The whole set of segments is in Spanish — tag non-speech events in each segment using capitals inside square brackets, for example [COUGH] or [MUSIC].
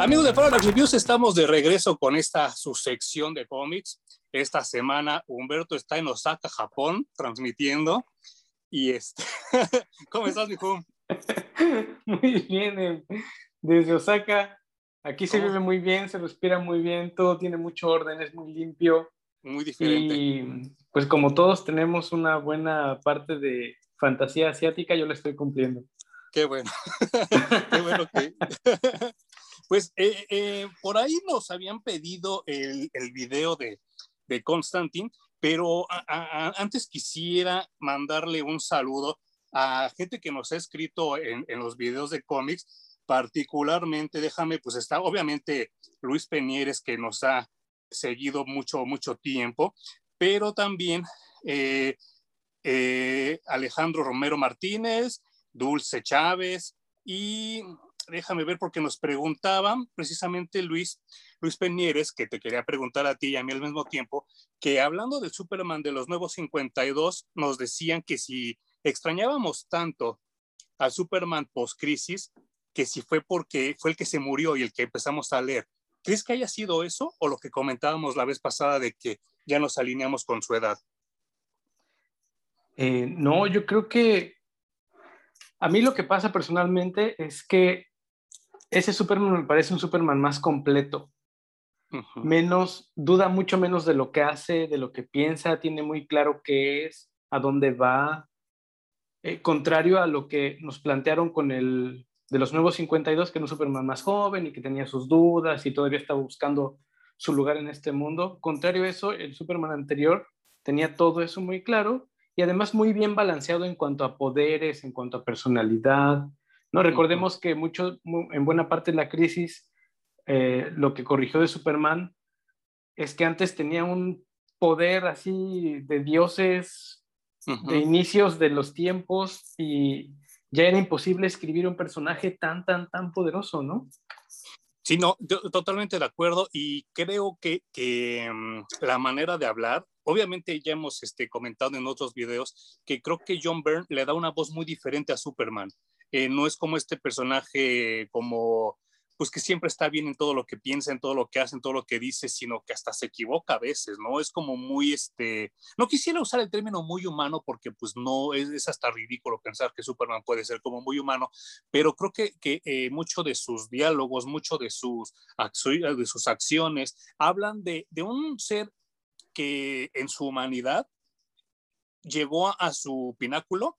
Amigos de Parallax Reviews, estamos de regreso con esta su sección de cómics. Esta semana Humberto está en Osaka, Japón, transmitiendo. Y este, [LAUGHS] ¿cómo estás, mijo? [LAUGHS] Muy bien, eh, desde Osaka. Aquí se vive muy bien, se respira muy bien, todo tiene mucho orden, es muy limpio. Muy diferente. Y pues como todos tenemos una buena parte de fantasía asiática, yo la estoy cumpliendo. Qué bueno. [LAUGHS] Qué bueno que... pues eh, eh, por ahí nos habían pedido el, el video de, de Constantine, pero antes quisiera mandarle un saludo a gente que nos ha escrito en, en los videos de cómics, particularmente, déjame, pues está obviamente Luis Peñeres que nos ha seguido mucho, mucho tiempo, pero también eh, Alejandro Romero Martínez, Dulce Chávez y déjame ver porque nos preguntaban precisamente Luis, Luis Peñeres, que te quería preguntar a ti y a mí al mismo tiempo, que hablando del Superman de los nuevos 52, nos decían que si extrañábamos tanto al Superman post-crisis, que si fue porque fue el que se murió y el que empezamos a leer. ¿Crees que haya sido eso o lo que comentábamos la vez pasada de que ya nos alineamos con su edad? Eh, no, yo creo que a mí lo que pasa personalmente es que ese Superman me parece un Superman más completo. Menos, duda mucho menos de lo que hace, de lo que piensa, tiene muy claro qué es, a dónde va. Eh, contrario a lo que nos plantearon con el de los nuevos 52, que era un Superman más joven y que tenía sus dudas y todavía estaba buscando su lugar en este mundo. Contrario a eso, el Superman anterior tenía todo eso muy claro y además muy bien balanceado en cuanto a poderes, en cuanto a personalidad. No recordemos que mucho, en buena parte de la crisis, eh, lo que corrigió de Superman es que antes tenía un poder así de dioses, de inicios de los tiempos y ya era imposible escribir un personaje tan, tan, tan poderoso, ¿no? Sí, no, totalmente de acuerdo y creo que, mm, la manera de hablar, obviamente ya hemos este, comentado en otros videos que creo que John Byrne le da una voz muy diferente a Superman. Eh, no es como este personaje como pues que siempre está bien en todo lo que piensa, en todo lo que hace, en todo lo que dice, sino que hasta se equivoca a veces, ¿no? Es como muy, este, no quisiera usar el término muy humano porque pues no, es, hasta ridículo pensar que Superman puede ser como muy humano, pero creo que, que eh, mucho de sus diálogos, mucho de sus, de sus acciones, hablan de, de un ser que en su humanidad llegó a su pináculo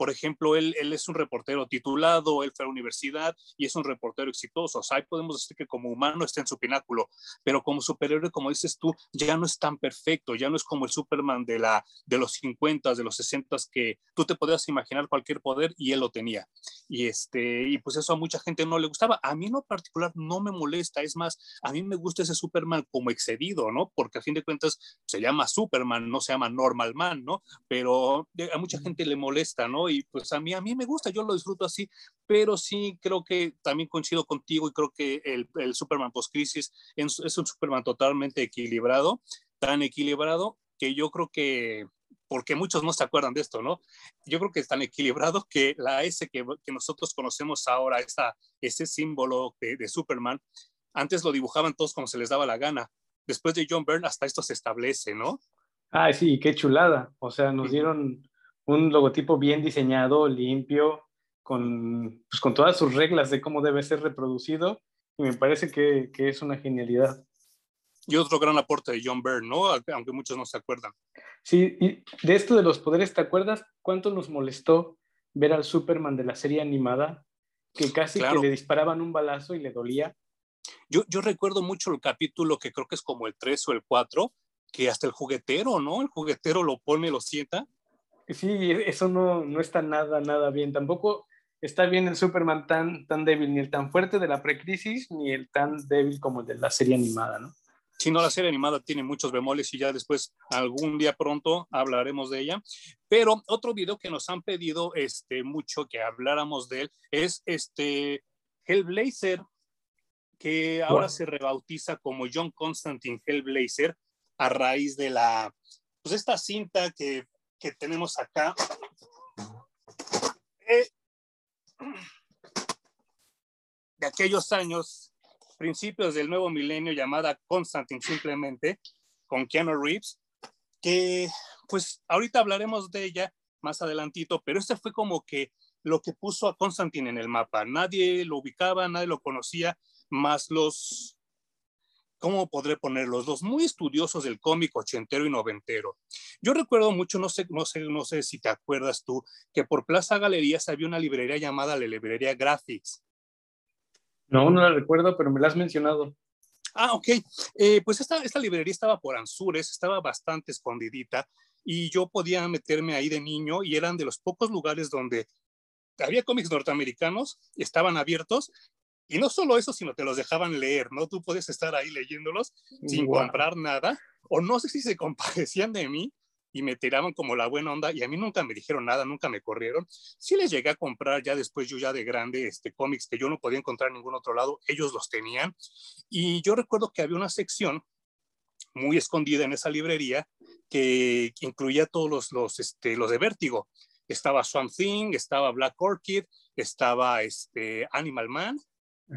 por ejemplo, él, él es un reportero titulado, él fue a la universidad y es un reportero exitoso. O sea, ahí podemos decir que como humano está en su pináculo, pero como superhéroe, como dices tú, ya no es tan perfecto, ya no es como el Superman de, la, de los 50, de los 60, que tú te podías imaginar cualquier poder y él lo tenía. Y, este, y pues eso a mucha gente no le gustaba. A mí en lo particular no me molesta, es más, a mí me gusta ese Superman como excedido, ¿no? Porque a fin de cuentas se llama Superman, no se llama Normal Man, ¿no? Pero a mucha gente le molesta, ¿no? Y pues a mí, a mí me gusta, yo lo disfruto así, pero sí creo que también coincido contigo y creo que el, el Superman post-crisis es, un Superman totalmente equilibrado, tan equilibrado que yo creo que, porque muchos no se acuerdan de esto, ¿no? Yo creo que es tan equilibrado que la S que, que nosotros conocemos ahora, esa, ese símbolo de, de Superman, antes lo dibujaban todos como se les daba la gana. Después de John Byrne, hasta esto se establece, ¿no? Ah, sí, qué chulada. O sea, nos dieron un logotipo bien diseñado, limpio, con, pues, con todas sus reglas de cómo debe ser reproducido. Y me parece que, que es una genialidad. Y otro gran aporte de John Byrne, ¿no? Aunque muchos no se acuerdan. Sí, y de esto de los poderes, ¿te acuerdas cuánto nos molestó ver al Superman de la serie animada? Que casi que le disparaban un balazo y le dolía. Yo, yo recuerdo mucho el capítulo que creo que es como el 3 o el 4, que hasta el juguetero, ¿no? El juguetero lo pone, lo sienta Sí, eso no, no está nada, nada bien. Tampoco está bien el Superman tan, tan débil, ni el tan fuerte de la precrisis, ni el tan débil como el de la serie animada, ¿no? Sí, no, la serie animada tiene muchos bemoles y ya después algún día pronto hablaremos de ella. Pero otro video que nos han pedido este, mucho que habláramos de él es este Hellblazer, que ahora se rebautiza como John Constantine Hellblazer a raíz de la, pues esta cinta que que tenemos acá. Eh, de aquellos años principios del nuevo milenio llamada Constantine simplemente, con Keanu Reeves, que pues ahorita hablaremos de ella más adelantito, pero este fue como que lo que puso a Constantine en el mapa. Nadie lo ubicaba, nadie lo conocía, más los, ¿cómo podré ponerlos? Los muy estudiosos del cómic ochentero y noventero. Yo recuerdo mucho, no sé, no sé, no sé si te acuerdas tú, que por Plaza Galerías había una librería llamada la Librería Graphics. No, no la recuerdo, pero me la has mencionado. Ah, ok. Eh, pues esta, esta librería estaba por Anzures, estaba bastante escondidita y yo podía meterme ahí de niño y eran de los pocos lugares donde había cómics norteamericanos, estaban abiertos y no solo eso, sino te los dejaban leer, ¿no? Tú puedes estar ahí leyéndolos sin comprar nada, o no sé si se [LAUGHS] compadecían de mí y me tiraban como la buena onda y a mí nunca me dijeron nada, nunca me corrieron. Sí les llegué a comprar ya después, yo ya de grande, este, cómics que yo no podía encontrar en ningún otro lado, ellos los tenían. Y yo recuerdo que había una sección muy escondida en esa librería que, incluía todos los, los, este, los de Vértigo. Estaba Swamp Thing, estaba Black Orchid, estaba este, Animal Man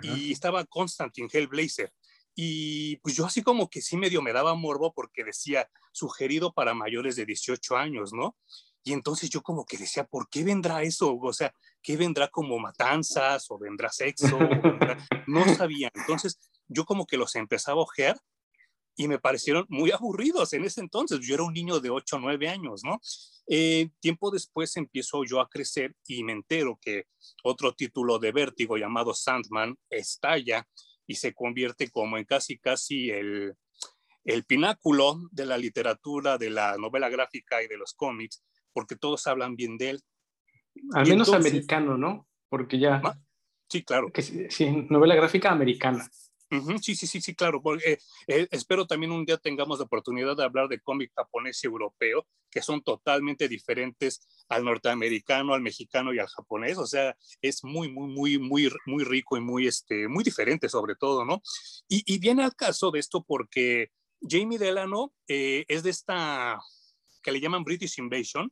y estaba Constantine Hellblazer. Y pues yo así como que sí medio me daba morbo porque decía sugerido para mayores de 18 años, ¿no? Y entonces yo como que decía, ¿por qué vendrá eso? O sea, ¿qué vendrá como matanzas o vendrá sexo? [LAUGHS] No sabía. Entonces yo como que los empezaba a ojear y me parecieron muy aburridos en ese entonces. Yo era un niño de 8 o 9 años, ¿no? Eh, tiempo después empiezo yo a crecer y me entero que otro título de Vértigo llamado Sandman estalla y se convierte como en casi, casi el, el pináculo de la literatura, de la novela gráfica y de los cómics, porque todos hablan bien de él. Al menos americano, ¿no? Porque ya... Sí, claro. Que, sí, novela gráfica americana. Sí, sí, sí, sí, claro. Porque, eh, espero también un día tengamos la oportunidad de hablar de cómic japonés y europeo, que son totalmente diferentes al norteamericano, al mexicano y al japonés. O sea, es muy, muy, muy, muy, muy rico y muy, este, muy diferente sobre todo, ¿no? Y, y viene al caso de esto porque Jamie Delano eh, es de esta que le llaman British Invasion,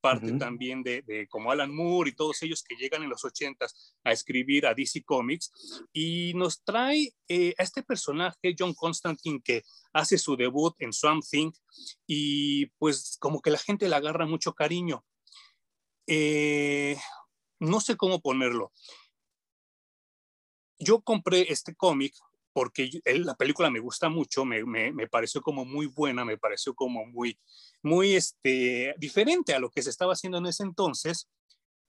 parte también de, como Alan Moore y todos ellos que llegan en los 80 a escribir a DC Comics y nos trae eh, a este personaje, John Constantine, que hace su debut en Swamp Thing y pues como que la gente le agarra mucho cariño. Eh, no sé cómo ponerlo. Yo compré este cómic porque la película me gusta mucho, me, me, pareció como muy buena, me pareció como muy, muy este, diferente a lo que se estaba haciendo en ese entonces,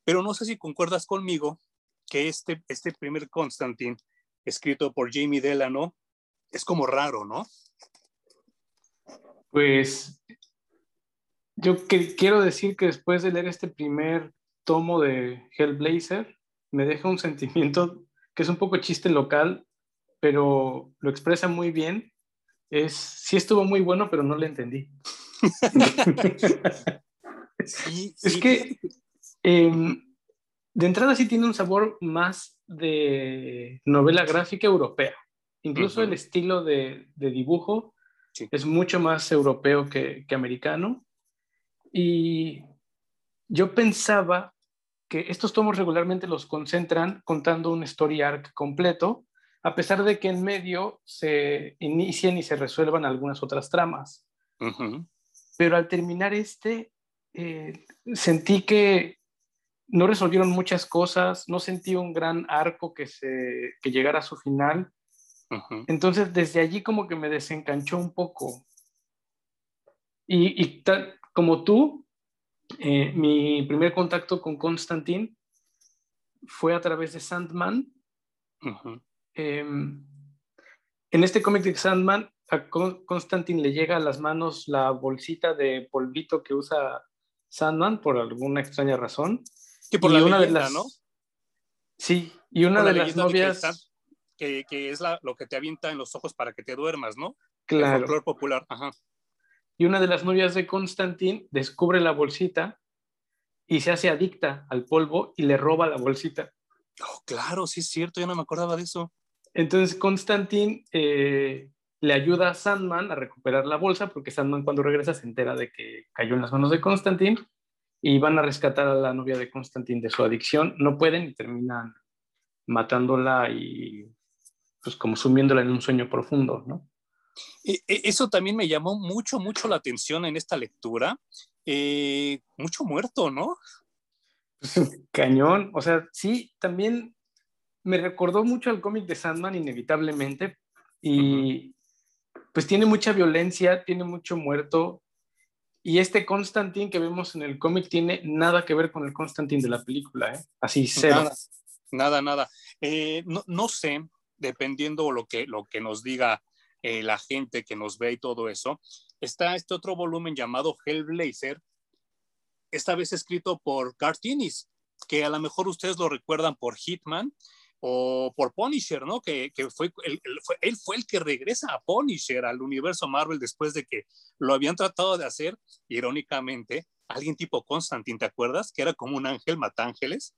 pero no sé si concuerdas conmigo que este, este primer Constantine, escrito por Jamie Delano, es como raro, ¿no? Pues yo que, quiero decir que después de leer este primer tomo de Hellblazer, me deja un sentimiento que es un poco chiste local pero lo expresa muy bien. Es, sí estuvo muy bueno, pero no le entendí. Es que em, de entrada sí tiene un sabor más de novela gráfica europea. Incluso el estilo de, dibujo es mucho más europeo que, que americano. Y yo pensaba que estos tomos regularmente los concentran contando un story arc completo a pesar de que en medio se inician y se resuelvan algunas otras tramas. Pero al terminar este, eh, sentí que no resolvieron muchas cosas, no sentí un gran arco que, se, que llegara a su final. Entonces, desde allí como que me desencanchó un poco. Y, tal, como tú, eh, mi primer contacto con Constantine fue a través de Sandman. Em, en este cómic de Sandman, a Constantine le llega a las manos la bolsita de polvito que usa Sandman por alguna extraña razón. Que por la una de las, ¿no? Sí, y una de las novias... Que, que, es la, lo que te avienta en los ojos para que te duermas, ¿no? Claro. El popular, ajá. Y una de las novias de Constantine descubre la bolsita y se hace adicta al polvo y le roba la bolsita. Oh, claro, sí es cierto, yo no me acordaba de eso. Entonces Constantine eh, le ayuda a Sandman a recuperar la bolsa porque Sandman cuando regresa se entera de que cayó en las manos de Constantine y van a rescatar a la novia de Constantine de su adicción. No pueden y terminan matándola y pues como sumiéndola en un sueño profundo, ¿no? E, e, eso también me llamó mucho, mucho la atención en esta lectura. Eh, mucho muerto, ¿no? [LAUGHS] Cañón, o sea, sí, también me recordó mucho al cómic de Sandman, inevitablemente, y pues tiene mucha violencia, tiene mucho muerto, y este Constantine que vemos en el cómic tiene nada que ver con el Constantine de la película, ¿eh? Así, cero. Nada, nada. Eh, no, sé, dependiendo lo que, lo que nos diga eh, la gente que nos ve y todo eso, está este otro volumen llamado Hellblazer, esta vez escrito por Cartinis, que a lo mejor ustedes lo recuerdan por Hitman o por Punisher, ¿no? Que, fue, él fue el que regresa a Punisher, al universo Marvel, después de que lo habían tratado de hacer, irónicamente, alguien tipo Constantine, ¿te acuerdas? Que era como un ángel matángeles.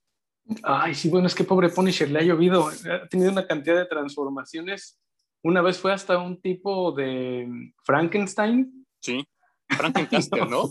Ay, sí, bueno, es que pobre Punisher le ha llovido, ha tenido una cantidad de transformaciones. Una vez fue hasta un tipo de Frankenstein. Sí. Frankencaster, [LAUGHS] ¿no?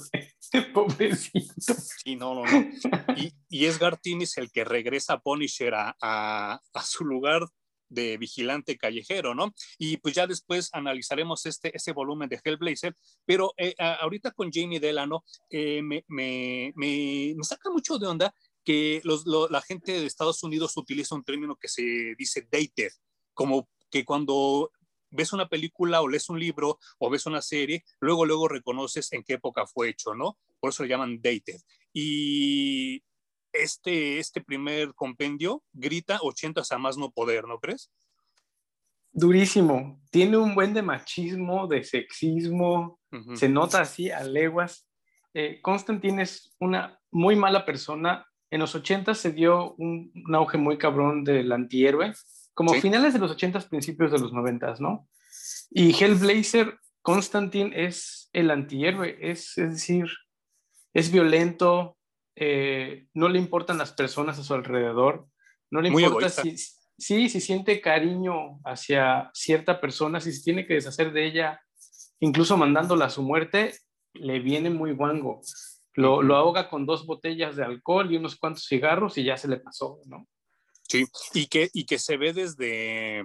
Pobrecito. Sí, no, no, no. Y, y es Gartinis el que regresa a Punisher a, a, su lugar de vigilante callejero, ¿no? Y pues ya después analizaremos este, ese volumen de Hellblazer, pero eh, ahorita con Jamie Delano eh, me, me, me, me, saca mucho de onda que los, la gente de Estados Unidos utiliza un término que se dice dated, como que cuando ves una película o lees un libro o ves una serie, luego, luego reconoces en qué época fue hecho, ¿no? Por eso le llaman dated. Y este, este primer compendio grita 80 a más no poder, ¿no crees? Durísimo. Tiene un buen de machismo, de sexismo, se nota así a leguas. Eh, Constantine es una muy mala persona. En los 80 se dio un, un auge muy cabrón del antihéroe como finales de los 80s, principios de los 90s, ¿no? Y Hellblazer, Constantine es el antihéroe, es, es decir, es violento, eh, no le importan las personas a su alrededor, no le importa si, si, si siente cariño hacia cierta persona, si se tiene que deshacer de ella, incluso mandándola a su muerte, le viene muy guango. Lo, lo, ahoga con dos botellas de alcohol y unos cuantos cigarros y ya se le pasó, ¿no? Sí, y que, y que se ve desde...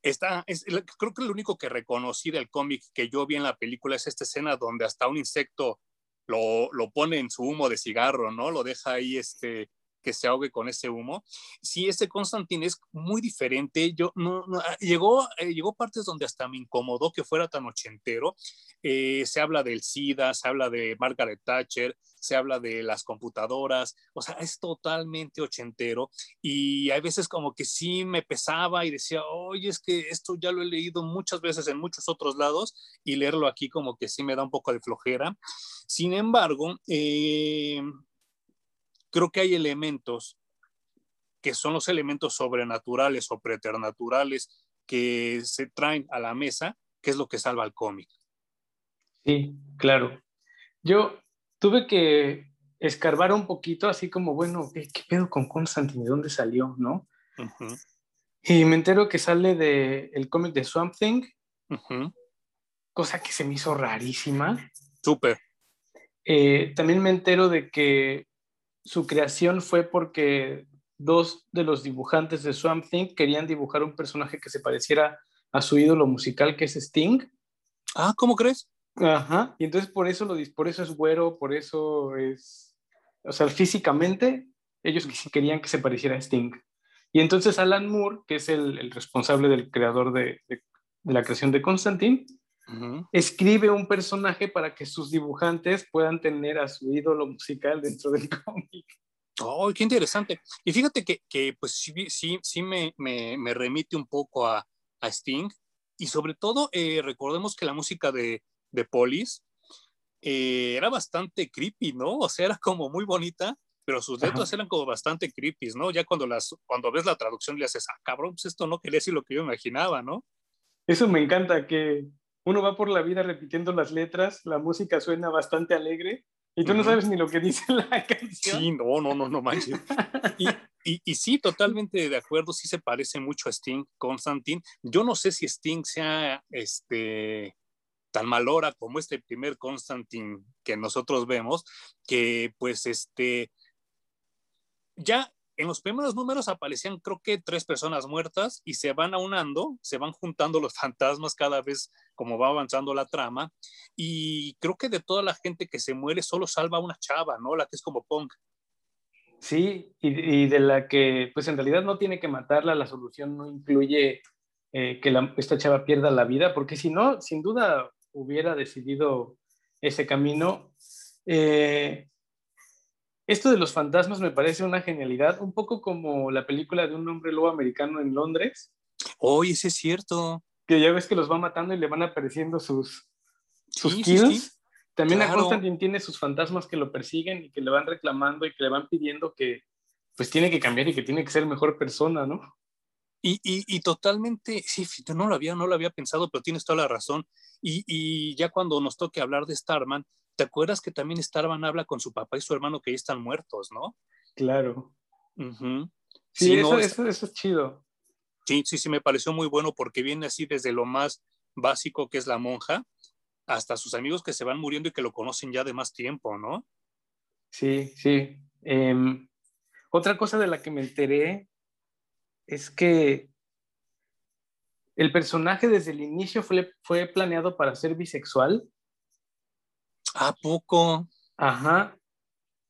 Esta, es, creo que lo único que reconocí del cómic que yo vi en la película es esta escena donde hasta un insecto lo, lo pone en su humo de cigarro, ¿no? Lo deja ahí este, que se ahogue con ese humo. Sí, ese Constantine es muy diferente. Yo no, ah, llegó, eh, llegó partes donde hasta me incomodó que fuera tan ochentero. Eh, se habla del SIDA, se habla de Margaret Thatcher, se habla de las computadoras, o sea, es totalmente ochentero y hay veces como que sí me pesaba y decía, oye, es que esto ya lo he leído muchas veces en muchos otros lados y leerlo aquí como que sí me da un poco de flojera. Sin embargo, eh, creo que hay elementos que son los elementos sobrenaturales o preternaturales que se traen a la mesa, que es lo que salva al cómic. Sí, claro. Yo tuve que escarbar un poquito, así como, bueno, ¿qué, pedo con Constantine? ¿De dónde salió? ¿No? Y me entero que sale del el cómic de Swamp Thing, cosa que se me hizo rarísima. Súper. Eh, también me entero de que su creación fue porque dos de los dibujantes de Swamp Thing querían dibujar un personaje que se pareciera a su ídolo musical, que es Sting. Ah, ¿cómo crees? Ajá, y entonces por eso, lo, por eso es güero, por eso es, o sea, físicamente ellos querían que se pareciera a Sting. Y entonces Alan Moore, que es el, responsable del creador de, la creación de Constantine, escribe un personaje para que sus dibujantes puedan tener a su ídolo musical dentro del [LAUGHS] cómic. ¡Oh, qué interesante! Y fíjate que, que pues sí, sí, sí me, me, me, remite un poco a, a Sting. Y sobre todo, eh, recordemos que la música de, de Polis eh, era bastante creepy, ¿no? O sea, era como muy bonita, pero sus letras eran como bastante creepy, ¿no? Ya cuando, las, cuando ves la traducción le haces, ah, cabrón, pues esto no quería decir lo que yo imaginaba, ¿no? Eso me encanta, que uno va por la vida repitiendo las letras, la música suena bastante alegre y tú no sabes ni lo que dice la [LAUGHS] canción. Sí, no, no, no, no manches. Y, y, y, sí, totalmente de acuerdo, sí se parece mucho a Sting, Constantine. Yo no sé si Sting sea este tan malora como este primer Constantine que nosotros vemos, que pues este, ya en los primeros números aparecían creo que tres personas muertas y se van aunando, se van juntando los [LAUGHS] fantasmas cada vez como va avanzando la trama y creo que de toda la gente que se muere solo salva una chava, ¿no? La que es como punk. Sí, y, de la que pues en realidad no tiene que matarla, la solución no incluye eh, que esta chava pierda la vida, porque si no, sin duda hubiera decidido ese camino. Eh, esto de los fantasmas me parece una genialidad, un poco como la película de un hombre lobo americano en Londres. Oye, ese es cierto. Que ya ves que los va matando y le van apareciendo sus, sus kills. También a Constantine tiene sus fantasmas que lo persiguen y que le van reclamando y que le van pidiendo que pues tiene que cambiar y que tiene que ser mejor persona, ¿no? Y, y, totalmente, sí, no lo, había, no lo había pensado, pero tienes toda la razón. Y, y, ya cuando nos toque hablar de Starman, ¿Te acuerdas que también Starman habla con su papá y su hermano que ya están muertos, no? Claro. Sí, eso, es chido. Sí, sí, sí, me pareció muy bueno porque viene así desde lo más básico que es la monja hasta sus amigos que se van muriendo y que lo conocen ya de más tiempo, ¿no? Sí, sí. Em, otra cosa de la que me enteré es que el personaje desde el inicio fue, fue planeado para ser bisexual ¿A poco? Ajá.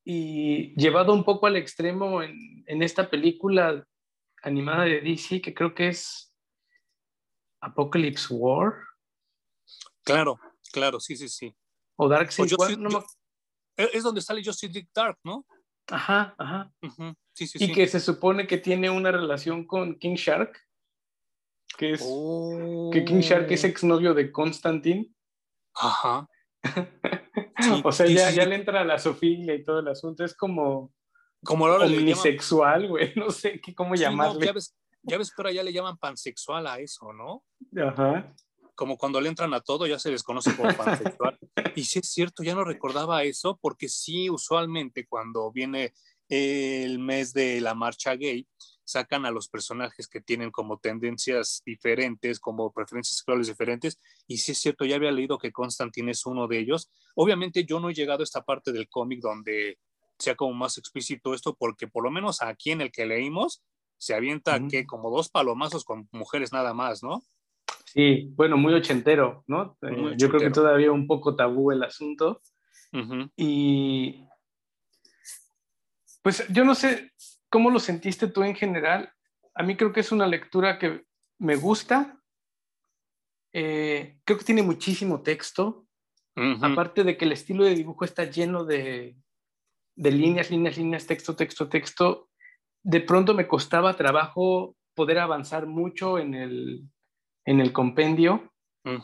Y llevado un poco al extremo en, esta película animada de DC, que creo que es Apocalypse War. Claro, claro, sí, sí, sí. O Dark Side e, Es donde sale Justice League Dark, ¿no? Ajá, ajá. sí, sí, y que se supone que tiene una relación con King Shark, que es que King Shark es oh. exnovio de Constantine. Ajá. [LAUGHS] o sea, ya, ya le entra la Sofía y todo el asunto. Es como. Como ahora Omnisexual, güey. [LAUGHS] No sé qué, cómo llamarle. ya, ves, ya ves, pero ya le llaman pansexual a eso, ¿no? Ajá. Como cuando le entran a todo, ya se les conoce como pansexual. [LAUGHS] y sí es cierto, ya no recordaba eso, porque sí, usualmente cuando viene el mes de la marcha gay, sacan a los personajes que tienen como tendencias diferentes, como preferencias sexuales diferentes, y sí es cierto, ya había leído que Constantine es uno de ellos. Obviamente yo no he llegado a esta parte del cómic donde sea como más explícito esto, porque por lo menos aquí en el que leímos, se avienta que como dos palomazos con mujeres nada más, ¿no? Sí, bueno, muy ochentero, ¿no? Eh, yo creo que todavía un poco tabú el asunto. Y pues yo no sé, ¿Cómo lo sentiste tú en general? A mí creo que es una lectura que me gusta. Eh, creo que tiene muchísimo texto. Aparte de que el estilo de dibujo está lleno de, líneas, líneas, líneas, texto, texto, texto. De pronto me costaba trabajo poder avanzar mucho en el, en el compendio.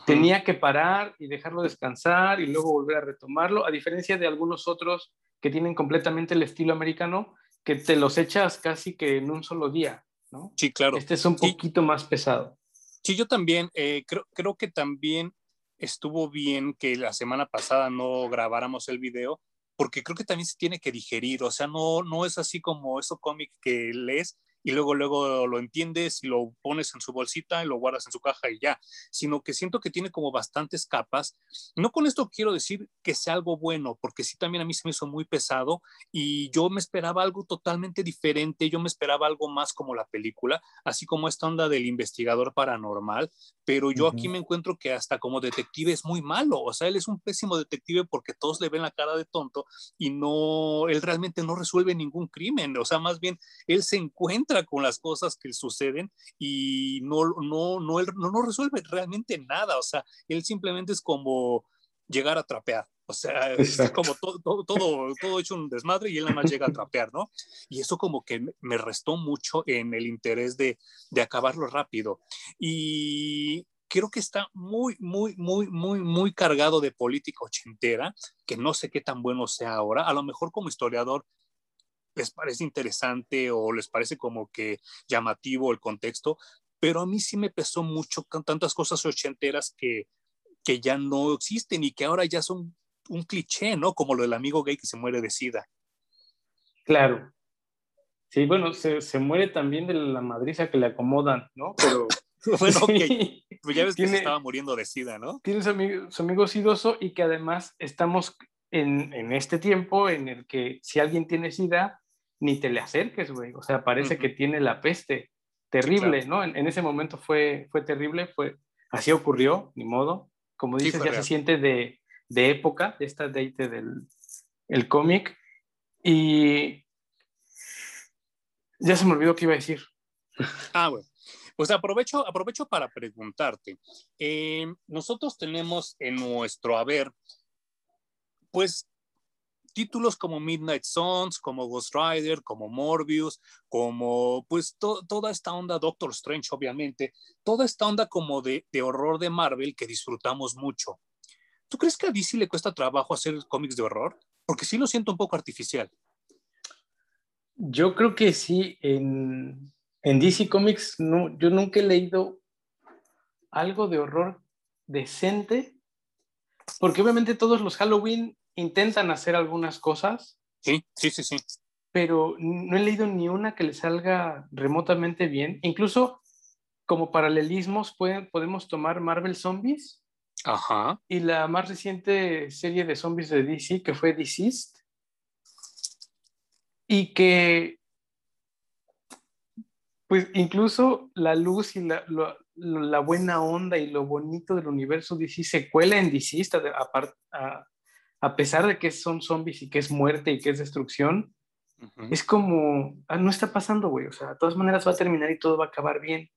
Tenía que parar y dejarlo descansar y luego volver a retomarlo, a diferencia de algunos otros que tienen completamente el estilo americano, que te los echas casi que en un solo día, ¿no? Sí, claro. Este es un poquito más pesado. Sí, yo también, eh, creo, creo que también estuvo bien que la semana pasada no grabáramos el video, porque creo que también se tiene que digerir, o sea, no, no es así como eso cómic que lees y luego, luego lo entiendes y lo pones en su bolsita y lo guardas en su caja y ya, sino que siento que tiene como bastantes capas. No con esto quiero decir que sea algo bueno, porque sí también a mí se me hizo muy pesado y yo me esperaba algo totalmente diferente, yo me esperaba algo más como la película, así como esta onda del investigador paranormal, pero yo aquí me encuentro que hasta como detective es muy malo, o sea, él es un pésimo detective porque todos le ven la cara de tonto y no, él realmente no resuelve ningún crimen, o sea, más bien él se encuentra con las cosas que suceden y no, no, no, no, no resuelve realmente nada. O sea, él simplemente es como llegar a trapear. O sea, es como todo, todo, todo, hecho un desmadre y él nada más llega a trapear, ¿no? Y eso como que me restó mucho en el interés de, de acabarlo rápido. Y creo que está muy, muy, muy, muy, muy cargado de política ochentera, que no sé qué tan bueno sea ahora. A lo mejor como historiador les parece interesante o les parece como que llamativo el contexto, pero a mí sí me pesó mucho con tantas cosas ochenteras que, que ya no existen y que ahora ya son un cliché, ¿no? Como lo del amigo gay que se muere de sida. Claro. Sí, bueno, se, se muere también de la madriza que le acomodan, ¿no? Pero... [LAUGHS] bueno, ok. Pues ya ves que se estaba muriendo de sida, ¿no? Tiene su amigo, su amigo sidoso y que además estamos en, en, este tiempo en el que si alguien tiene sida, ni te le acerques, güey. O sea, parece que tiene la peste. Terrible, ¿no? En, ese momento fue, fue terrible, fue, así ocurrió, ni modo. Como dices, ya se siente de, de, época, de esta date del el cómic. Y ya se me olvidó qué iba a decir. Ah, bueno. Pues aprovecho, aprovecho para preguntarte. Eh, nosotros tenemos en nuestro haber, pues, títulos como Midnight Suns, como Ghost Rider, como Morbius, como pues toda esta onda, Doctor Strange, obviamente, toda esta onda como de, de, horror de Marvel que disfrutamos mucho. ¿Tú crees que a DC le cuesta trabajo hacer cómics de horror? Porque sí lo siento un poco artificial. Yo creo que sí. En, en DC Comics no, yo nunca he leído algo de horror decente, porque obviamente todos los Halloween intentan hacer algunas cosas. Sí, sí, sí, sí. Pero no he leído ni una que le salga remotamente bien. Incluso como paralelismos podemos tomar Marvel Zombies. Ajá. Y la más reciente serie de zombies de DC, que fue Deceased. Y que pues incluso la luz y la, la, buena onda y lo bonito del universo DC se cuela en DC, a, a, a, pesar de que son zombies y que es muerte y que es destrucción. Es como, ah, no está pasando, güey. O sea, de todas maneras va a terminar y todo va a acabar bien.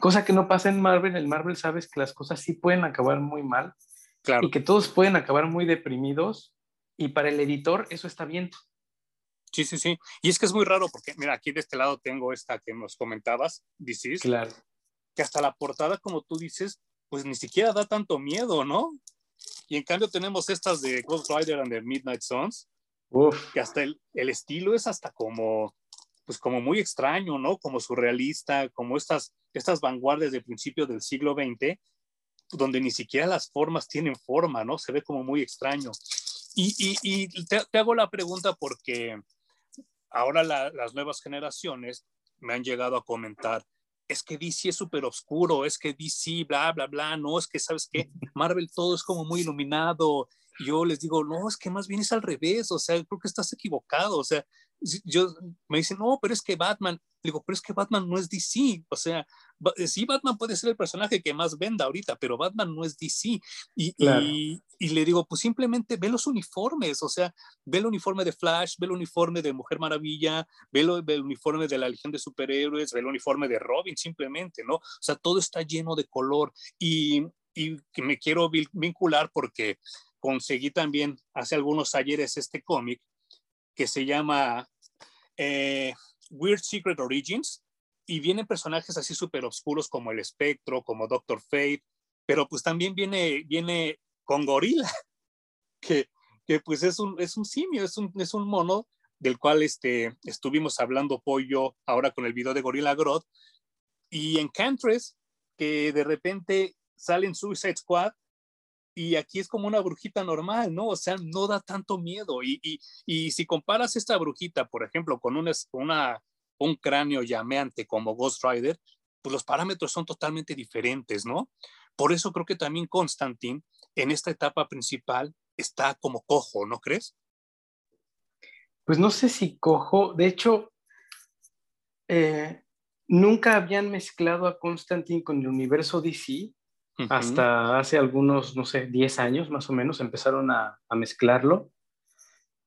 Cosa que no pasa en Marvel. En Marvel sabes que las cosas sí pueden acabar muy mal. Claro. Y que todos pueden acabar muy deprimidos. Y para el editor eso está bien. Sí, sí, sí. Y es que es muy raro porque, mira, aquí de este lado tengo esta que nos comentabas, Dices. Claro. Que hasta la portada, como tú dices, pues ni siquiera da tanto miedo, ¿no? Y en cambio tenemos estas de Ghost Rider and the Midnight Suns, Uf. que hasta el, el, estilo es hasta como, pues como muy extraño, ¿no? Como surrealista, como estas, estas vanguardias de principio del siglo XX, donde ni siquiera las formas tienen forma, ¿no? Se ve como muy extraño. Y, y, y te, te, hago la pregunta porque ahora las nuevas generaciones me han llegado a comentar, es que DC es súper oscuro, es que DC, bla, bla, bla, no, es que, ¿sabes qué? [LAUGHS] Marvel todo es como muy iluminado. Y yo les digo, no, es que más bien es al revés, o sea, creo que estás equivocado, o sea, yo, me dicen, no, pero es que Batman, digo, pero es que Batman no es DC, o sea, eh, sí, Batman puede ser el personaje que más venda ahorita, pero Batman no es DC. Y, y, le digo, pues simplemente ve los uniformes, o sea, ve el uniforme de Flash, ve el uniforme de Mujer Maravilla, ve, el uniforme de la Legión de Superhéroes, ve el uniforme de Robin, simplemente, ¿no? O sea, todo está lleno de color y, y me quiero vincular porque conseguí también hace algunos ayeres este cómic que se llama eh, Weird Secret Origins y vienen personajes así súper oscuros como el espectro, como Doctor Fate, pero pues también viene, viene con gorila, [LAUGHS] que, que pues es un, es un simio, es un, es un mono del cual este, estuvimos hablando pollo ahora con el video de Gorilla Grodd, y Encantress, que de repente sale en Suicide Squad y aquí es como una brujita normal, ¿no? O sea, no da tanto miedo. Y, y, y si comparas esta brujita, por ejemplo, con una, una, un cráneo llameante como Ghost Rider, pues los parámetros son totalmente diferentes, ¿no? Por eso creo que también Constantine en esta etapa principal está como cojo, ¿no crees? Pues no sé si cojo, de hecho, eh, nunca habían mezclado a Constantine con el universo DC hasta hace algunos, no sé, 10 años más o menos empezaron a, mezclarlo,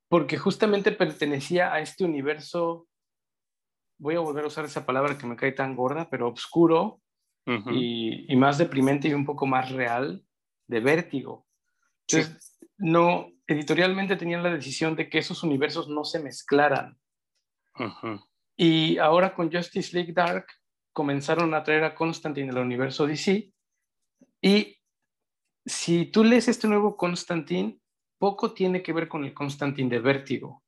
porque justamente pertenecía a este universo, voy a volver a usar esa palabra que me cae tan gorda, pero oscuro y, más deprimente y un poco más real, de vértigo. Entonces, no, editorialmente tenían la decisión de que esos universos no se mezclaran. Y ahora con Justice League Dark comenzaron a traer a Constantine el universo DC y si tú lees este nuevo Constantine, poco tiene que ver con el Constantine de Vértigo.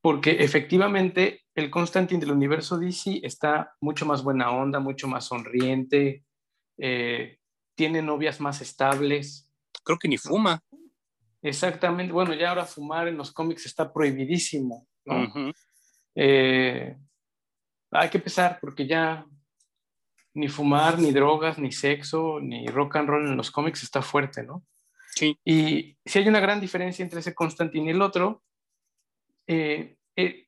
Porque efectivamente el Constantine del universo DC está mucho más buena onda, mucho más sonriente, eh, tiene novias más estables. Creo que ni fuma. Exactamente. Bueno, ya ahora fumar en los cómics está prohibidísimo. Eh, hay que empezar porque ya ni fumar, ni drogas, ni sexo, ni rock and roll en los cómics está fuerte, ¿no? Sí. Y si hay una gran diferencia entre ese Constantine y el otro, eh, eh,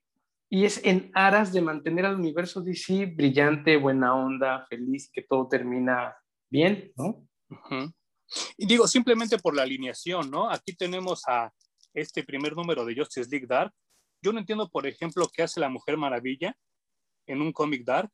y es en aras de mantener al universo DC brillante, buena onda, feliz, que todo termina bien, ¿no? Y digo, simplemente por la alineación, ¿no? Aquí tenemos a este primer número de Justice League Dark. Yo no entiendo, por ejemplo, qué hace la Mujer Maravilla en un cómic Dark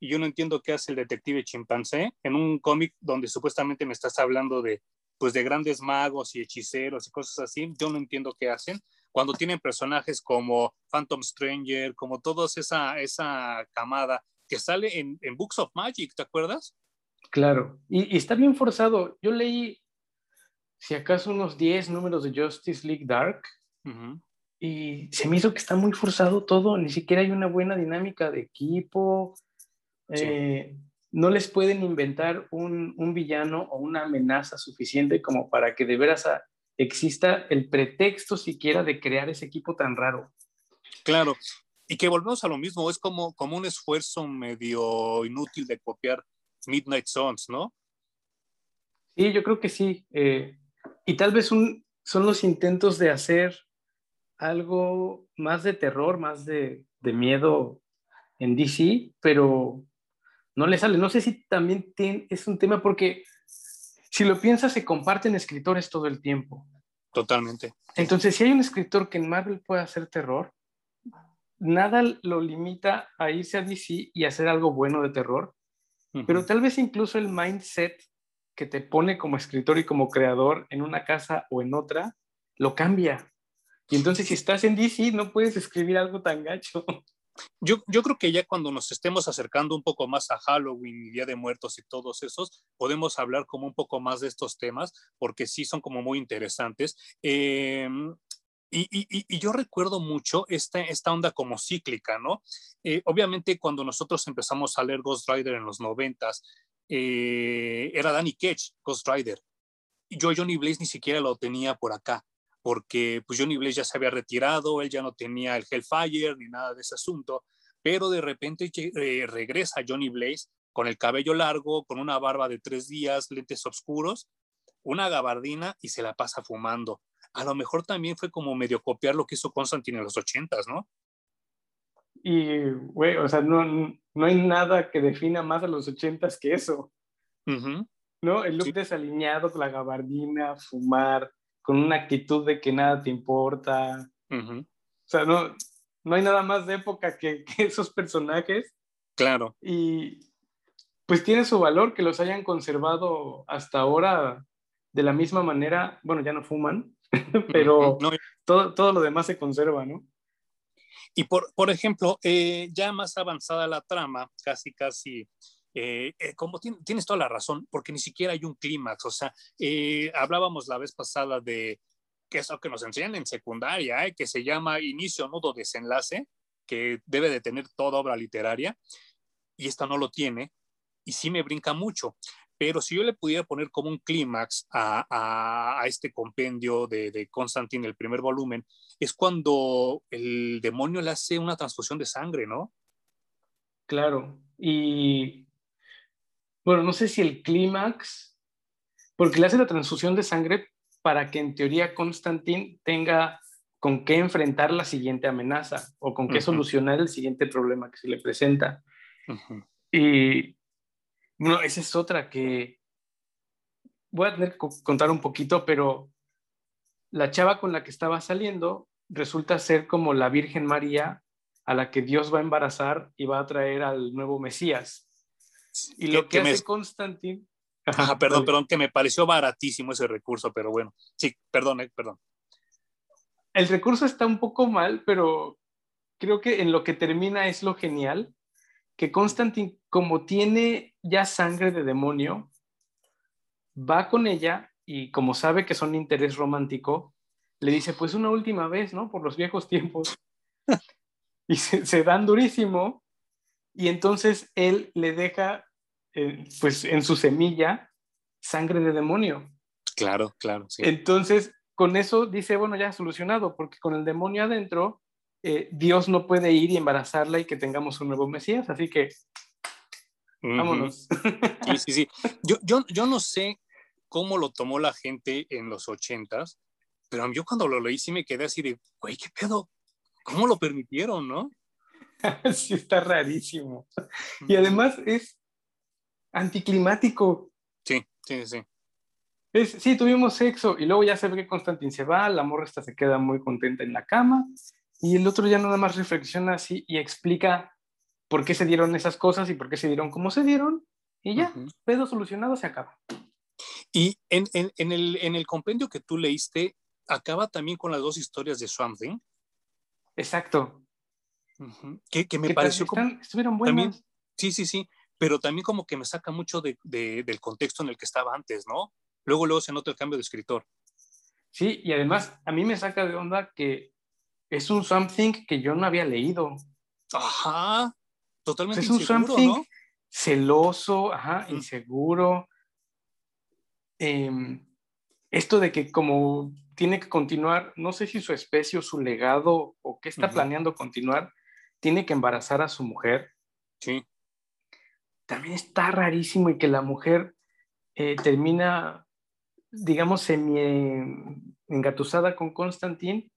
y yo no entiendo qué hace el detective chimpancé en un cómic donde supuestamente me estás hablando de pues de grandes magos y hechiceros y cosas así, yo no entiendo qué hacen. Cuando tienen personajes como Phantom Stranger, como toda esa, esa camada que sale en, en Books of Magic, ¿te acuerdas? Claro, y, está bien forzado. Yo leí, si acaso, unos 10 números de Justice League Dark y se me hizo que está muy forzado todo, ni siquiera hay una buena dinámica de equipo. Eh, no les pueden inventar un, un, villano o una amenaza suficiente como para que de veras exista el pretexto siquiera de crear ese equipo tan raro. Claro, y que volvemos a lo mismo, es como, como un esfuerzo medio inútil de copiar Midnight Suns, ¿no? Sí, yo creo que sí. Eh, y tal vez un, son los intentos de hacer algo más de terror, más de, de miedo en DC, pero no le sale. No sé si también es un tema porque si lo piensas, se comparten escritores todo el tiempo. Totalmente. Entonces, si hay un escritor que en Marvel puede hacer terror, nada lo limita a irse a DC y hacer algo bueno de terror, pero tal vez incluso el mindset que te pone como escritor y como creador en una casa o en otra, lo cambia. Y entonces si estás en DC no puedes escribir algo tan gacho. Yo, yo, creo que ya cuando nos estemos acercando un poco más a Halloween y Día de Muertos y todos esos, podemos hablar como un poco más de estos temas, porque sí son como muy interesantes. Eh, y, y, y, yo recuerdo mucho esta, esta onda como cíclica, ¿no? Eh, obviamente cuando nosotros empezamos a leer Ghost Rider en los noventas, eh, era Danny Ketch, Ghost Rider. Yo Johnny Blaze ni siquiera lo tenía por acá, porque pues Johnny Blaze ya se había retirado, él ya no tenía el Hellfire ni nada de ese asunto, pero de repente eh, regresa Johnny Blaze con el cabello largo, con una barba de tres días, lentes oscuros, una gabardina y se la pasa fumando a lo mejor también fue como medio copiar lo que hizo Constantine en los ochentas, ¿no? Y, güey, o sea, no, no hay nada que defina más a los ochentas que eso. ¿No? El look desaliñado, la gabardina, fumar, con una actitud de que nada te importa. O sea, no, no hay nada más de época que, que esos personajes. Claro. Y pues tiene su valor que los hayan conservado hasta ahora de la misma manera. Bueno, ya no fuman, [LAUGHS] pero todo, todo lo demás se conserva, ¿no? Y por, por ejemplo, eh, ya más avanzada la trama, casi, casi, eh, eh, como tienes toda la razón, porque ni siquiera hay un clímax, o sea, hablábamos la vez pasada de que es que nos enseñan en secundaria, que se llama inicio, nudo, desenlace, que debe de tener toda obra literaria, y esta no lo tiene, y sí me brinca mucho. Pero si yo le pudiera poner como un clímax a, este compendio de, de Constantine, el primer volumen, es cuando el demonio le hace una transfusión de sangre, ¿no? Claro. Y bueno, no sé si el clímax, porque le hace la transfusión de sangre para que en teoría Constantine tenga con qué enfrentar la siguiente amenaza o con qué solucionar el siguiente problema que se le presenta. Y bueno, esa es otra que voy a tener que contar un poquito, pero la chava con la que estaba saliendo resulta ser como la Virgen María a la que Dios va a embarazar y va a traer al nuevo Mesías. Y lo que, hace. Ajá, perdón, perdón, que me pareció baratísimo ese recurso, pero bueno, sí, perdón, eh, perdón. El recurso está un poco mal, pero creo que en lo que termina es lo genial, que Constantin, como tiene ya sangre de demonio, va con ella y como sabe que son interés romántico, le dice, pues una última vez, ¿no? Por los viejos tiempos. [LAUGHS] y se, dan durísimo y entonces él le deja, eh, pues en su semilla, sangre de demonio. Claro, claro. Entonces, con eso dice, bueno, ya solucionado, porque con el demonio adentro, eh, Dios no puede ir y embarazarla y que tengamos un nuevo Mesías, así que vámonos. Sí, sí, sí. [LAUGHS] Yo, yo, yo no sé cómo lo tomó la gente en los ochentas, pero yo cuando lo leí sí me quedé así de, güey, ¿qué pedo? ¿Cómo lo permitieron, no? [LAUGHS] sí, está rarísimo. Y además es anticlimático. Sí, sí, sí. Es, sí, tuvimos sexo y luego ya se ve que Constantin se va, la morra esta se queda muy contenta en la cama y el otro ya nada más reflexiona así y explica por qué se dieron esas cosas y por qué se dieron como se dieron y ya, pedo solucionado, se acaba. Y en, el, en el compendio que tú leíste, acaba también con las dos historias de Swamp Thing. Exacto. Que, me pareció como... Estuvieron buenas. sí, sí, sí, pero también como que me saca mucho de, del contexto en el que estaba antes, ¿no? Luego, luego se nota el cambio de escritor. Sí, y además a mí me saca de onda que es un something que yo no había leído. Ajá, totalmente es un something celoso, ajá, inseguro. Em, esto de que como tiene que continuar, no sé si su especie o su legado o qué está planeando continuar, tiene que embarazar a su mujer. Sí. También está rarísimo y que la mujer eh, termina digamos, semi engatusada con Constantine,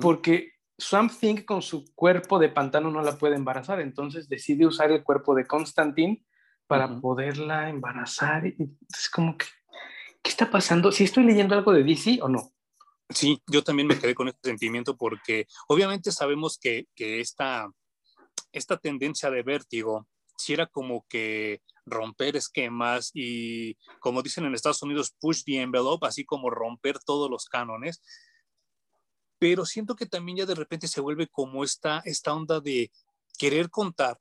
porque Swamp Thing con su cuerpo de pantano no la puede embarazar, entonces decide usar el cuerpo de Constantine para poderla embarazar. Es como que, ¿qué está pasando? ¿Si estoy leyendo algo de DC o no? Sí, yo también me quedé con ese sentimiento porque obviamente sabemos que, que esta, esta tendencia de vértigo, si era como que romper esquemas y, como dicen en Estados Unidos, push the envelope, así como romper todos los cánones. Pero siento que también ya de repente se vuelve como esta, esta onda de querer contar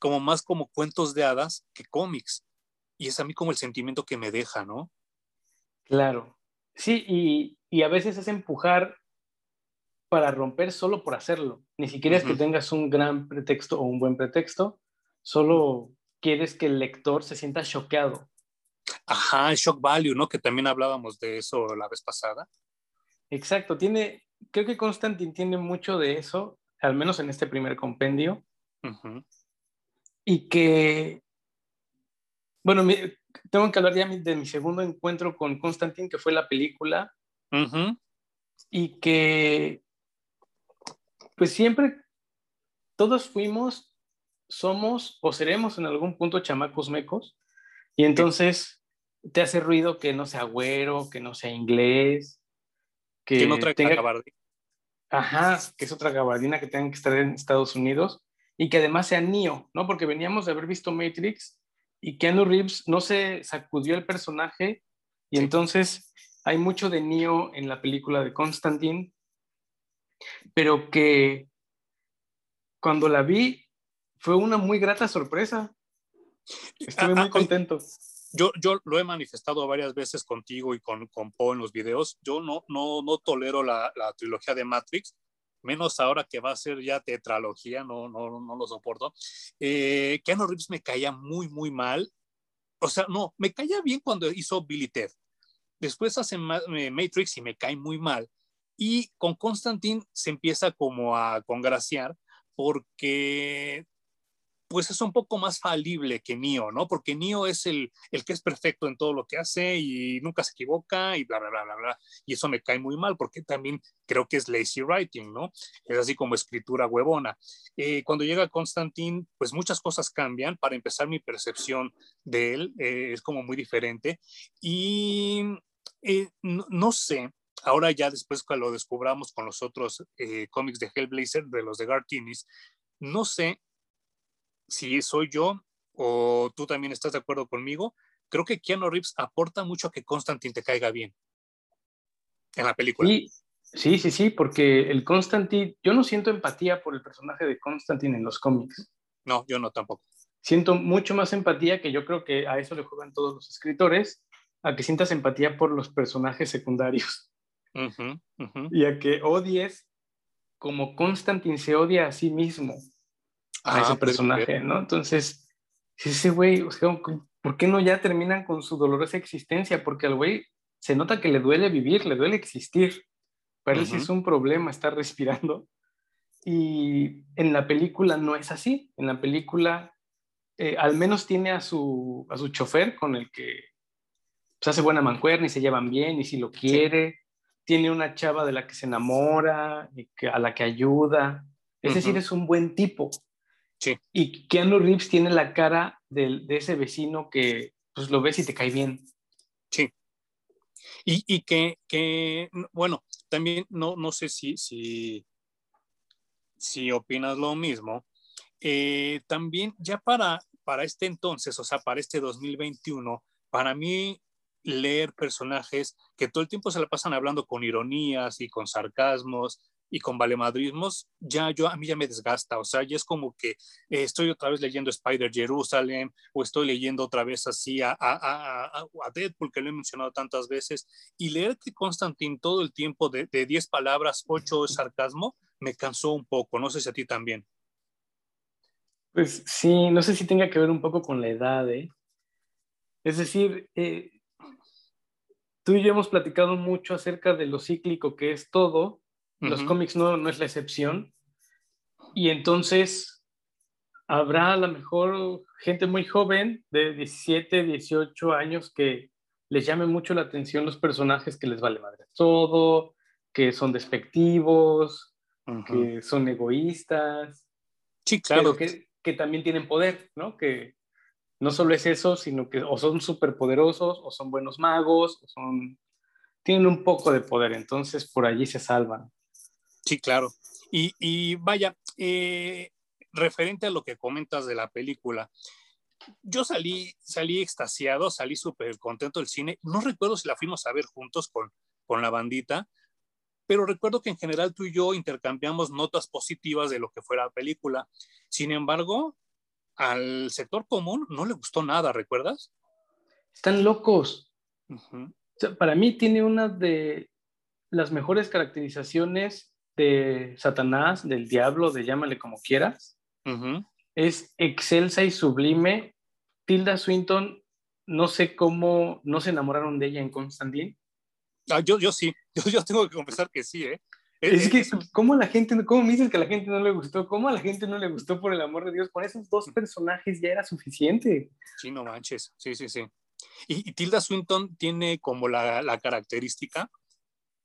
como más como cuentos de hadas que cómics. Y es a mí como el sentimiento que me deja, ¿no? Claro. Sí, y, y a veces es empujar para romper solo por hacerlo. Ni siquiera es que tengas un gran pretexto o un buen pretexto, solo quieres que el lector se sienta choqueado. Ajá, el shock value, ¿no? Que también hablábamos de eso la vez pasada. Exacto, tiene, creo que Constantine tiene mucho de eso, al menos en este primer compendio. Y que, bueno, tengo que hablar ya de mi segundo encuentro con Constantine, que fue la película. Y que, pues siempre, todos fuimos somos o seremos en algún punto chamacos mecos y entonces te hace ruido que no sea güero, que no sea inglés, que, no traiga gabardina. Ajá, que es otra gabardina que tengan que estar en Estados Unidos y que además sea Neo, ¿no? Porque veníamos de haber visto Matrix y Keanu Reeves no se sacudió el personaje y entonces hay mucho de Neo en la película de Constantine, pero que cuando la vi fue una muy grata sorpresa. Estuve ah, muy ah, contento. Yo, yo lo he manifestado varias veces contigo y con, con Poe en los videos. Yo no, no, no tolero la, la, trilogía de Matrix, menos ahora que va a ser ya tetralogía, no, no, no lo soporto. Eh, Keanu Reeves me caía muy, muy mal. O sea, no, me caía bien cuando hizo Billy Ted. Después hace Matrix y me cae muy mal. Y con Constantine se empieza como a congraciar porque pues es un poco más falible que Neo, ¿no? Porque Neo es el, el que es perfecto en todo lo que hace y nunca se equivoca y bla, bla, bla, bla, bla. Y eso me cae muy mal porque también creo que es lazy writing, ¿no? Es así como escritura huevona. Eh, cuando llega Constantine, pues muchas cosas cambian. Para empezar, mi percepción de él eh, es como muy diferente. Y eh, no, sé, ahora ya después cuando lo descubramos con los otros cómics de Hellblazer, de los de Gartinis, no sé si soy yo o tú también estás de acuerdo conmigo, creo que Keanu Reeves aporta mucho a que Constantine te caiga bien en la película. Sí, sí, sí, sí, porque el Constantine, yo no siento empatía por el personaje de Constantine en los cómics. No, yo no tampoco. Siento mucho más empatía, que yo creo que a eso le juegan todos los escritores, a que sientas empatía por los personajes secundarios. Y a que odies como Constantine se odia a sí mismo a ese personaje, ¿no? Entonces, ese güey, o sea, ¿por qué no ya terminan con su dolorosa existencia? Porque al güey se nota que le duele vivir, le duele existir. Parece que es un problema estar respirando. Y en la película no es así. En la película, eh, al menos tiene a su, a su chofer con el que se pues, hace buena mancuerna y se llevan bien y si lo quiere. Tiene una chava de la que se enamora y que, a la que ayuda. Es decir, es un buen tipo. Sí. Y Keanu Reeves tiene la cara de, de ese vecino que pues lo ves y te cae bien. Sí. Y, y que, que, bueno, también no, no sé si, si, si opinas lo mismo. Eh, también ya para, para este entonces, o sea, para este 2021, para mí leer personajes que todo el tiempo se la pasan hablando con ironías y con sarcasmos y con valemadrismos, ya yo a mí ya me desgasta, o sea, ya es como que eh, estoy otra vez leyendo Spider Jerusalem o estoy leyendo otra vez así a, a, a, Deadpool, que lo he mencionado tantas veces, y leer que Constantine todo el tiempo de 10 palabras, 8 es sarcasmo, me cansó un poco, no sé si a ti también. Pues sí, no sé si tenga que ver un poco con la edad, ¿eh? Es decir, eh, tú y yo hemos platicado mucho acerca de lo cíclico que es todo, los cómics no, no es la excepción, y entonces habrá a lo mejor gente muy joven de 17, 18 años que les llame mucho la atención los personajes que les vale madre todo, que son despectivos, que son egoístas. Sí, claro. que, que también tienen poder, ¿no? Que no solo es eso, sino que o son súper poderosos, o son buenos magos, o son... tienen un poco de poder, entonces por allí se salvan. Sí, claro. Y, vaya, eh, referente a lo que comentas de la película, yo salí, salí extasiado, salí súper contento del cine. No recuerdo si la fuimos a ver juntos con, con la bandita, pero recuerdo que en general tú y yo intercambiamos notas positivas de lo que fuera la película. Sin embargo, al sector común no le gustó nada, ¿recuerdas? Están locos. para mí tiene una de las mejores caracterizaciones de Satanás, del diablo, de llámale como quieras. Es excelsa y sublime. Tilda Swinton, no sé cómo no se enamoraron de ella en Constantine. Ah, yo, yo sí, [LAUGHS] yo, yo tengo que confesar que sí, ¿eh? Es, que, ¿cómo la gente, cómo me dices que a la gente no le gustó? ¿Cómo a la gente no le gustó por el amor de Dios? Con esos dos personajes ya era suficiente. Sí, no manches, sí, sí, sí. Y, Tilda Swinton tiene como la, la, característica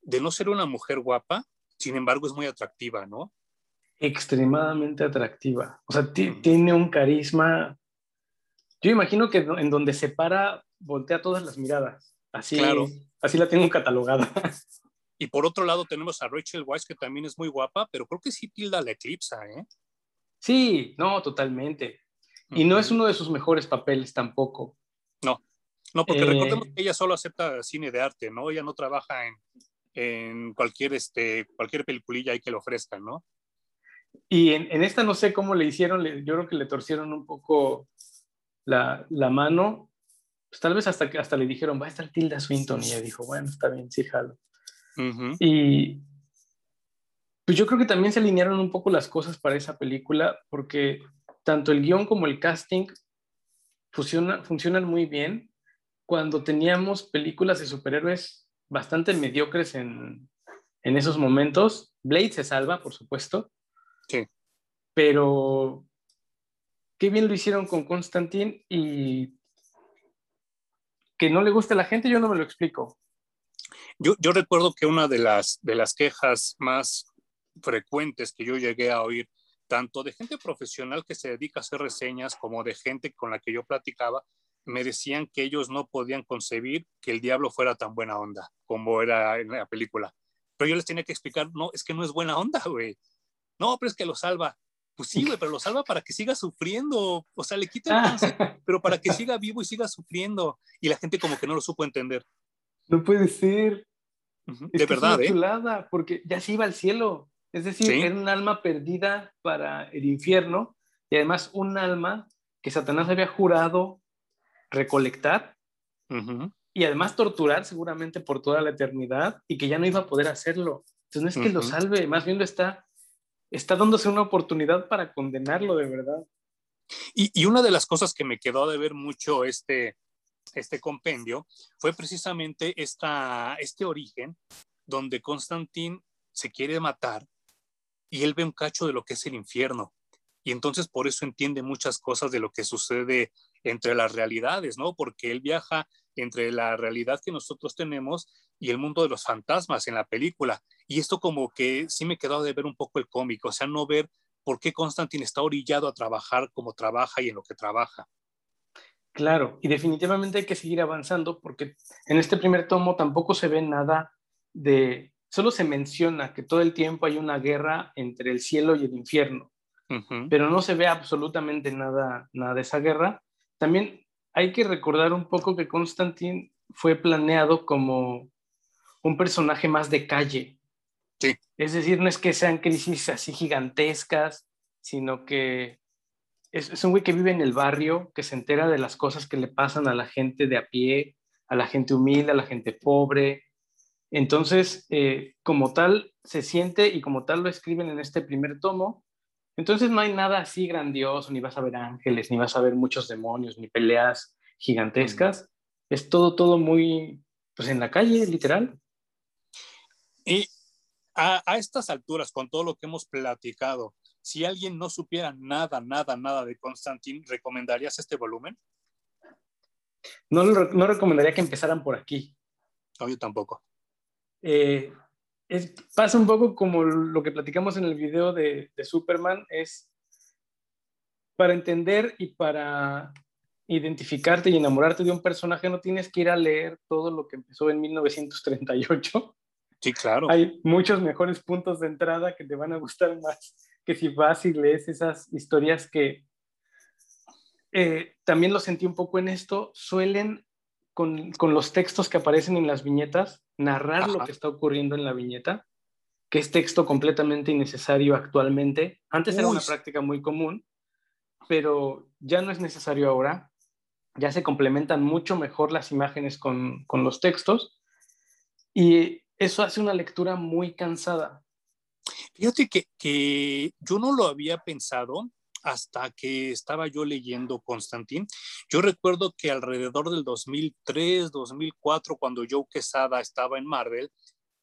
de no ser una mujer guapa, sin embargo es muy atractiva, ¿no? Extremadamente atractiva. O sea, tiene un carisma. Yo imagino que en donde se para, voltea todas las miradas. Así, claro. así la tengo catalogada. [LAUGHS] Y por otro lado tenemos a Rachel Weisz, que también es muy guapa, pero creo que sí tilda la eclipsa, ¿eh? Sí, no, totalmente. Y no es uno de sus mejores papeles tampoco. No, no, porque recordemos eh, que ella solo acepta cine de arte, ¿no? Ella no trabaja en, en cualquier, este, cualquier peliculilla ahí que le ofrezcan, ¿no? Y en, en, esta no sé cómo le hicieron, yo creo que le torcieron un poco la, la mano. Pues tal vez hasta, hasta le dijeron, va a estar Tilda Swinton. Y ella dijo, bueno, está bien, sí, jalo. Y pues yo creo que también se alinearon un poco las cosas para esa película, porque tanto el guion como el casting funciona, funcionan muy bien. Cuando teníamos películas de superhéroes bastante mediocres en, en esos momentos, Blade se salva, por supuesto. Sí. Pero qué bien lo hicieron con Constantine y que no le guste a la gente, yo no me lo explico. Yo, yo recuerdo que una de las, de las quejas más frecuentes que yo llegué a oír, tanto de gente profesional que se dedica a hacer reseñas como de gente con la que yo platicaba, me decían que ellos no podían concebir que el diablo fuera tan buena onda como era en la película. Pero yo les tenía que explicar, no, es que no es buena onda, güey. No, pero es que lo salva. Pues sí, güey, pero lo salva para que siga sufriendo. O sea, le quita el cáncer, pero para que siga vivo y siga sufriendo. Y la gente como que no lo supo entender. No puede ser. De verdad, es ¿eh? porque ya se iba al cielo. Es decir, era un alma perdida para el infierno y además un alma que Satanás había jurado recolectar y además torturar seguramente por toda la eternidad y que ya no iba a poder hacerlo. Entonces no es que lo salve, más bien lo está, está dándose una oportunidad para condenarlo de verdad. Y, y, una de las cosas que me quedó de ver mucho este, este compendio fue precisamente esta, este origen donde Constantín se quiere matar y él ve un cacho de lo que es el infierno. Y entonces por eso entiende muchas cosas de lo que sucede entre las realidades, ¿no? Porque él viaja entre la realidad que nosotros tenemos y el mundo de los fantasmas en la película. Y esto como que sí me quedó de ver un poco el cómic, o sea, no ver por qué Constantine está orillado a trabajar como trabaja y en lo que trabaja. Claro, y definitivamente hay que seguir avanzando porque en este primer tomo tampoco se ve nada de, solo se menciona que todo el tiempo hay una guerra entre el cielo y el infierno, pero no se ve absolutamente nada, nada de esa guerra. También hay que recordar un poco que Constantine fue planeado como un personaje más de calle. Sí. Es decir, no es que sean crisis así gigantescas, sino que es, un güey que vive en el barrio, que se entera de las cosas que le pasan a la gente de a pie, a la gente humilde, a la gente pobre. Entonces, eh, como tal, se siente y como tal lo escriben en este primer tomo. Entonces no hay nada así grandioso, ni vas a ver ángeles, ni vas a ver muchos demonios, ni peleas gigantescas. Es todo, todo muy, pues en la calle, literal. Y a, a estas alturas, con todo lo que hemos platicado, si alguien no supiera nada, nada, nada de Constantine, ¿recomendarías este volumen? No, no recomendaría que empezaran por aquí. No, yo tampoco. Eh, pasa un poco como lo que platicamos en el video de, de Superman, es para entender y para identificarte y enamorarte de un personaje no tienes que ir a leer todo lo que empezó en 1938. Sí, claro. Hay muchos mejores puntos de entrada que te van a gustar más que si vas y lees esas historias que eh, también lo sentí un poco en esto, suelen con, con, los textos que aparecen en las viñetas, narrar lo que está ocurriendo en la viñeta, que es texto completamente innecesario actualmente. Antes era una práctica muy común, pero ya no es necesario ahora. Ya se complementan mucho mejor las imágenes con, con los textos y eso hace una lectura muy cansada. Fíjate que, yo no lo había pensado hasta que estaba yo leyendo Constantín. Yo recuerdo que alrededor del 2003, 2004, cuando Joe Quesada estaba en Marvel,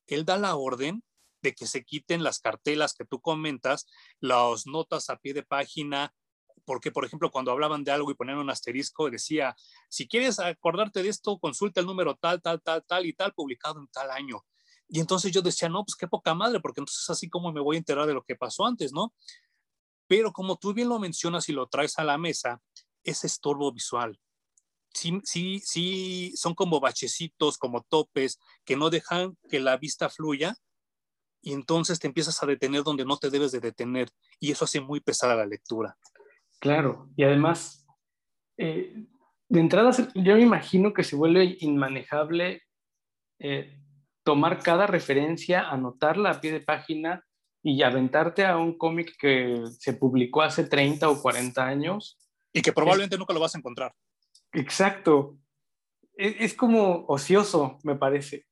él da la orden de que se quiten las cartelas que tú comentas, las notas a pie de página, porque, por ejemplo, cuando hablaban de algo y ponían un asterisco, decía, si quieres acordarte de esto, consulta el número tal, tal, tal, tal y tal, publicado en tal año. Y entonces yo decía, no, pues qué poca madre, porque entonces así como me voy a enterar de lo que pasó antes, ¿no? Pero como tú bien lo mencionas y lo traes a la mesa, es estorbo visual. Sí, sí, sí, son como bachecitos, como topes, que no dejan que la vista fluya y entonces te empiezas a detener donde no te debes de detener y eso hace muy pesada la lectura. Claro, y además, eh, de entrada, yo me imagino que se vuelve inmanejable eh, tomar cada referencia, anotarla a pie de página y aventarte a un cómic que se publicó hace 30 o 40 años. Y que probablemente nunca lo vas a encontrar. Exacto. E-, es, como ocioso, me parece.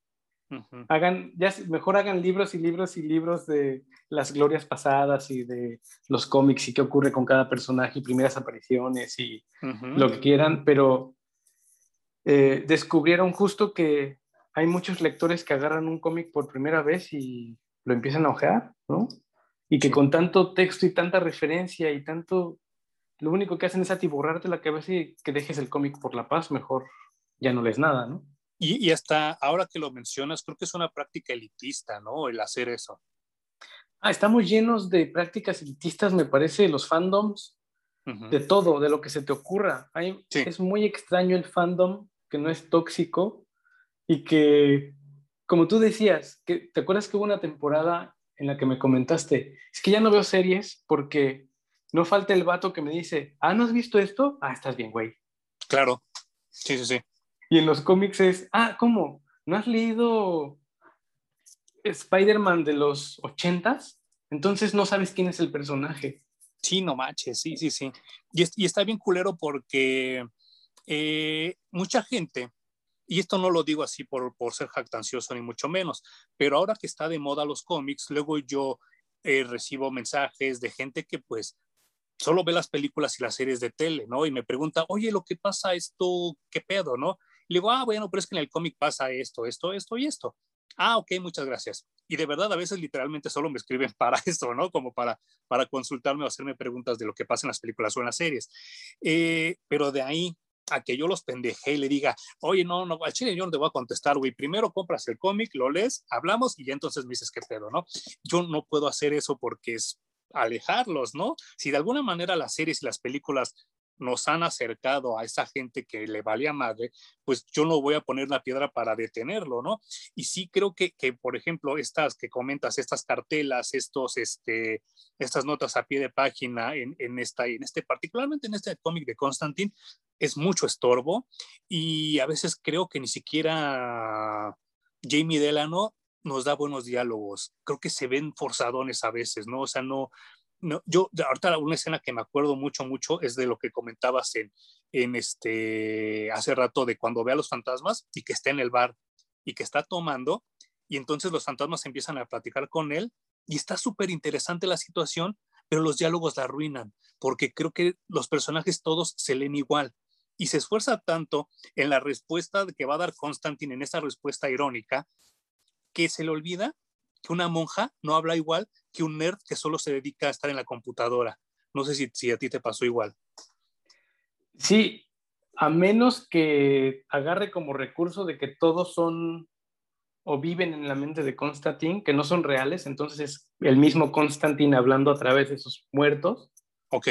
Hagan, ya mejor hagan libros y libros y libros de las glorias pasadas y de los cómics y qué ocurre con cada personaje y primeras apariciones y lo que quieran, pero eh, descubrieron justo que hay muchos lectores que agarran un cómic por primera vez y lo empiezan a ojear, ¿no? Y que con tanto texto y tanta referencia y tanto, lo único que hacen es atiborrarte la cabeza y que dejes el cómic por la paz, mejor ya no lees nada, ¿no? Y, hasta ahora que lo mencionas, creo que es una práctica elitista, ¿no? El hacer eso. Ah, estamos llenos de prácticas elitistas, me parece, los fandoms, de todo, de lo que se te ocurra. Hay, Es muy extraño el fandom que no es tóxico, y que, como tú decías, que, ¿te acuerdas que hubo una temporada en la que me comentaste? Es que ya no veo series porque no falta el vato que me dice, ah, ¿no has visto esto? Ah, estás bien, güey. Claro, sí, sí, sí. Y en los cómics es, ah, ¿cómo? ¿No has leído Spider-Man de los ochentas? Entonces no sabes quién es el personaje. Sí, no manches, sí, sí, sí. Y, está bien culero porque eh, mucha gente y esto no lo digo así por, por ser jactancioso ni mucho menos, pero ahora que está de moda los cómics, luego yo eh, recibo mensajes de gente que pues solo ve las películas y las series de tele, ¿no? Y me pregunta, oye, lo que pasa esto, ¿qué pedo, no? Y le digo, ah, bueno, pero es que en el cómic pasa esto, esto, esto y esto. Ah, ok, muchas gracias. Y de verdad, a veces literalmente solo me escriben [LAUGHS] para esto, ¿no? Como para, para consultarme o hacerme preguntas de lo que pasa en las películas o en las series. Eh, pero de ahí a que yo los pendeje y le diga, oye, no, no, al chile yo no te voy a contestar, güey. Primero compras el cómic, lo lees, hablamos y ya entonces me dices qué pedo, ¿no? Yo no puedo hacer eso porque es alejarlos, ¿no? Si de alguna manera las series y las películas nos han acercado a esa gente que le valía madre, pues yo no voy a poner la piedra para detenerlo, ¿no? Y sí creo que, que por ejemplo, estas que comentas, estas cartelas, estos, este, estas notas a pie de página en, en, esta, en este, particularmente en este cómic de Constantine, es mucho estorbo y a veces creo que ni siquiera Jamie Delano nos da buenos diálogos. Creo que se ven forzadones a veces, ¿no? O sea, no, no, yo ahorita una escena que me acuerdo mucho, mucho es de lo que comentabas en, en este, hace rato de cuando ve a los fantasmas y que está en el bar y que está tomando y entonces los fantasmas empiezan a platicar con él y está súper interesante la situación, pero los diálogos la arruinan porque creo que los personajes todos se leen igual y se esfuerza tanto en la respuesta que va a dar Constantine en esa respuesta irónica que se le olvida que una monja no habla igual que un nerd que solo se dedica a estar en la computadora. No sé si, si a ti te pasó igual. Sí, a menos que agarre como recurso de que todos son o viven en la mente de Constantine, que no son reales, entonces es el mismo Constantine hablando a través de sus muertos. Ok.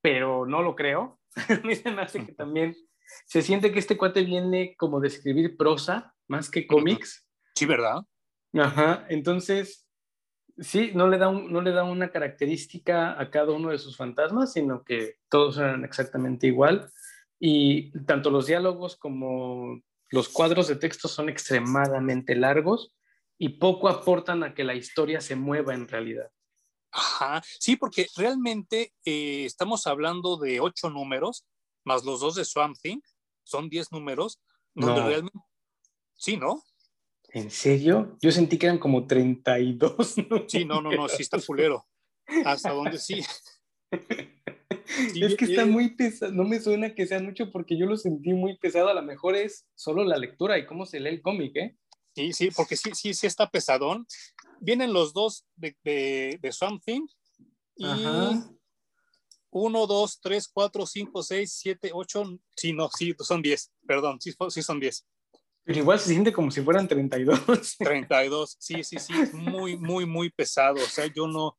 Pero no lo creo. [LAUGHS] a mí se me hace que también se siente que este cuate viene como de escribir prosa más que cómics. Sí, ¿verdad? Ajá, entonces, sí, no le, da no le da una característica a cada uno de sus fantasmas, sino que todos eran exactamente igual. Y tanto los diálogos como los cuadros de texto son extremadamente largos y poco aportan a que la historia se mueva en realidad. Ajá, sí, porque realmente eh, estamos hablando de ocho números, más los dos de Swamp Thing, son diez números, donde realmente... Sí, ¿no? ¿En serio? Yo sentí que eran como 32. [LAUGHS] Sí, no, no, no, sí está fulero. Hasta donde [LAUGHS] sí. es que está muy pesado, no me suena que sea mucho porque yo lo sentí muy pesado, a lo mejor es solo la lectura y cómo se lee el cómic, ¿eh? Sí, sí, porque sí, sí, sí está pesadón. Vienen los dos de, de, de Something y uno, dos, tres, cuatro, cinco, seis, siete, ocho, sí, no, sí, son diez, perdón, sí, sí son diez. Pero igual se siente como si fueran 32. 32, [LAUGHS] sí, sí, sí, muy, muy, muy pesado. O sea, yo no,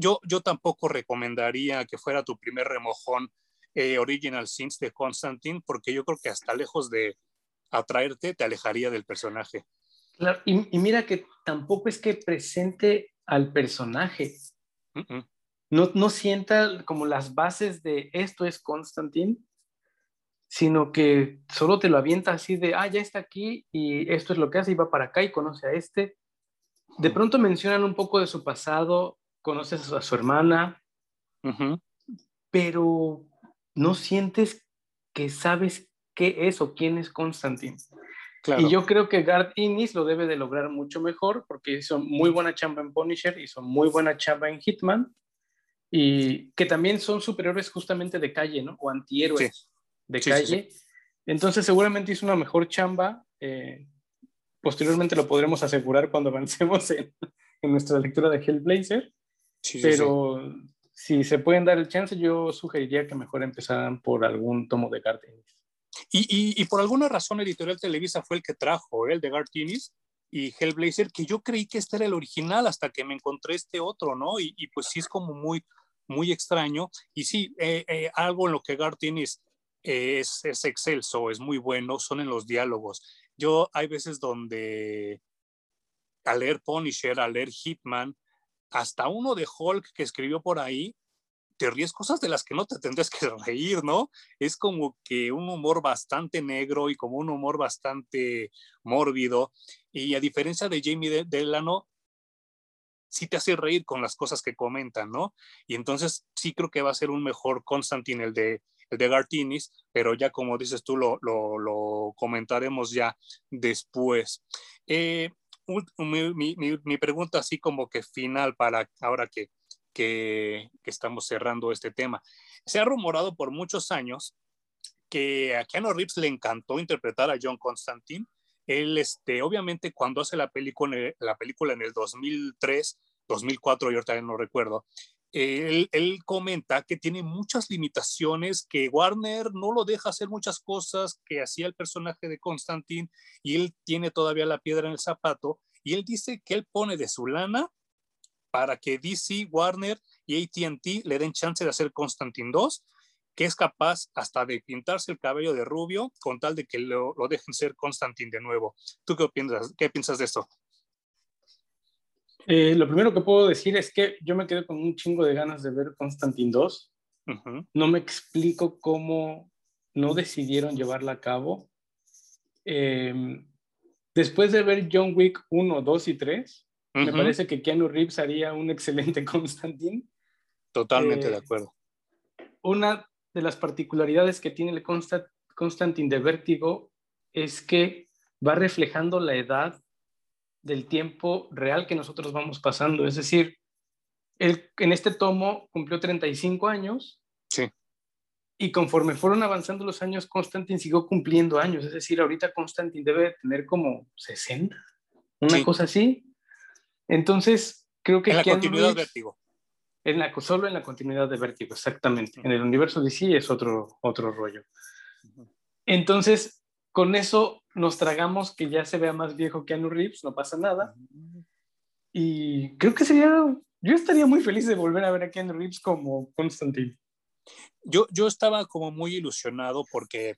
yo, yo tampoco recomendaría que fuera tu primer remojón eh, Original Sins de Constantine, porque yo creo que hasta lejos de atraerte, te alejaría del personaje. Claro, y, mira que tampoco es que presente al personaje. No, no sienta como las bases de esto es Constantine, sino que solo te lo avienta así de, ah, ya está aquí y esto es lo que hace y va para acá y conoce a este. De pronto mencionan un poco de su pasado, conoces a su hermana, pero no sientes que sabes qué es o quién es Constantine. Y yo creo que Garth Innis lo debe de lograr mucho mejor porque hizo muy buena chamba en Punisher, hizo muy buena chamba en Hitman y que también son superiores justamente de calle, ¿no? O antihéroes de calle. Entonces seguramente hizo una mejor chamba. Eh, posteriormente lo podremos asegurar cuando [LAUGHS] avancemos en, en nuestra lectura de Hellblazer. pero si se pueden dar el chance, yo sugeriría que mejor empezaran por algún tomo de Gartinis. Y, y, por alguna razón Editorial Televisa fue el que trajo ¿eh? el de Gartinis y Hellblazer, que yo creí que este era el original hasta que me encontré este otro, ¿no? Y, y pues sí es como muy, muy extraño. Y sí, eh, algo en lo que Gartinis es, es excelso, es muy bueno, son en los diálogos. Yo hay veces donde al leer Punisher, al leer Hitman, hasta uno de Hulk que escribió por ahí, te ríes cosas de las que no te tendrías que reír, ¿no? Es como que un humor bastante negro y como un humor bastante mórbido. Y a diferencia de Jamie Delano, sí te hace reír con las cosas que comentan, ¿no? Y entonces sí creo que va a ser un mejor Constantine el de el de Gartinis, pero ya como dices tú, lo, lo, comentaremos ya después. Eh, mi, pregunta así como que final para ahora que, que, estamos cerrando este tema. Se ha rumorado por muchos años que a Keanu Reeves le encantó interpretar a John Constantine. Él, este, obviamente, cuando hace la película, la película en el 2003, 2004, yo también no recuerdo, él, él, comenta que tiene muchas limitaciones, que Warner no lo deja hacer muchas cosas que hacía el personaje de Constantine y él tiene todavía la piedra en el zapato y él dice que él pone de su lana para que DC, Warner y ATT le den chance de hacer Constantine 2, que es capaz hasta de pintarse el cabello de rubio con tal de que lo, lo dejen ser Constantine de nuevo. ¿Tú qué piensas, qué piensas de esto? Eh, lo primero que puedo decir es que yo me quedé con un chingo de ganas de ver Constantine 2. No me explico cómo no decidieron llevarla a cabo. Em, después de ver John Wick 1, 2 y 3, me parece que Keanu Reeves haría un excelente [LAUGHS] Constantine. Totalmente de eh, acuerdo. Una de las particularidades que tiene el Constantine de Vértigo es que va reflejando la edad del tiempo real que nosotros vamos pasando. Es decir, él en este tomo cumplió 35 años. Sí. Y conforme fueron avanzando los años, Constantine siguió cumpliendo años. Es decir, ahorita Constantine debe tener como 60, una cosa así. Entonces, creo que... En la continuidad de Vértigo. En la, solo en la continuidad de Vértigo, exactamente. En el universo de sí es otro, otro rollo. Entonces, con eso nos tragamos que ya se vea más viejo que Anu Reeves, no pasa nada. Y creo que sería, yo estaría muy feliz de volver a ver a Keanu Reeves como Constantine. Yo, yo estaba como muy ilusionado porque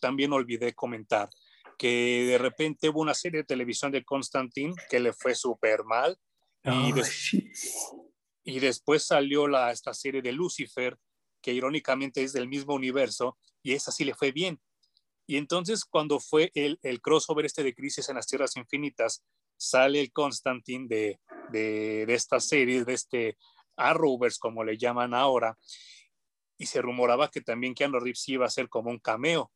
también olvidé comentar que de repente hubo una serie de televisión de Constantine que le fue súper mal y, y, después salió la, esta serie de Lucifer que irónicamente es del mismo universo y esa sí le fue bien y entonces cuando fue el, el crossover este de Crisis en las Tierras Infinitas, sale el Constantine de, de, de esta serie, de este Arrowverse, como le llaman ahora, y se rumoraba que también Keanu Reeves iba a ser como un cameo,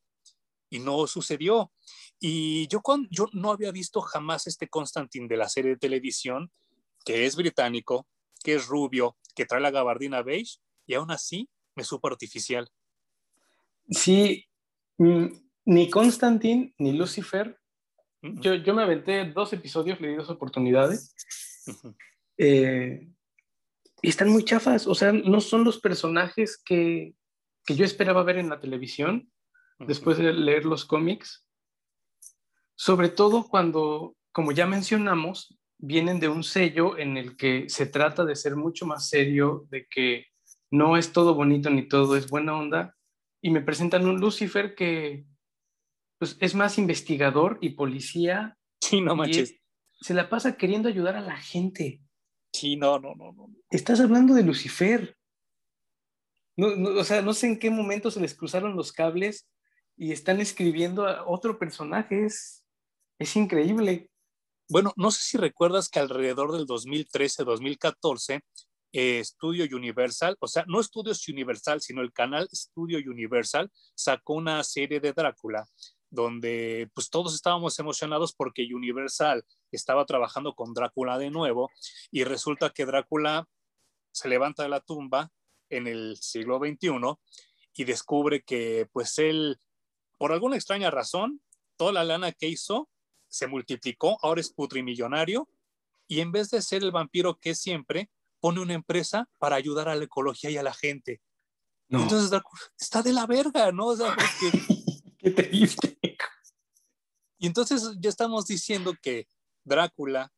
y no sucedió. Y yo, cuando, yo no había visto jamás este Constantine de la serie de televisión, que es británico, que es rubio, que trae la gabardina beige, y aún así me supo artificial. Sí, mm, ni Constantine ni Lucifer. Yo, yo, me aventé dos episodios, le di dos oportunidades. Eh, y están muy chafas, o sea, no son los personajes que, que yo esperaba ver en la televisión después de leer los cómics. Sobre todo cuando, como ya mencionamos, vienen de un sello en el que se trata de ser mucho más serio, de que no es todo bonito ni todo es buena onda, y me presentan un Lucifer que, pues es más investigador y policía. Sí, no manches. se la pasa queriendo ayudar a la gente. Sí, no, no, no, no. Estás hablando de Lucifer. No, o sea, no sé en qué momento se les cruzaron los cables y están escribiendo a otro personaje. Es, es increíble. Bueno, no sé si recuerdas que alrededor del 2013-2014, eh, Studio Universal, o sea, no Studios Universal, sino el canal Studio Universal, sacó una serie de Drácula donde pues todos estábamos emocionados porque Universal estaba trabajando con Drácula de nuevo y resulta que Drácula se levanta de la tumba en el siglo XXI y descubre que pues él, por alguna extraña razón, toda la lana que hizo se multiplicó, ahora es putrimillonario y en vez de ser el vampiro que es siempre, pone una empresa para ayudar a la ecología y a la gente. Entonces está de la verga, ¿no? O sea, [LAUGHS] Qué triste. Y entonces ya estamos diciendo que Drácula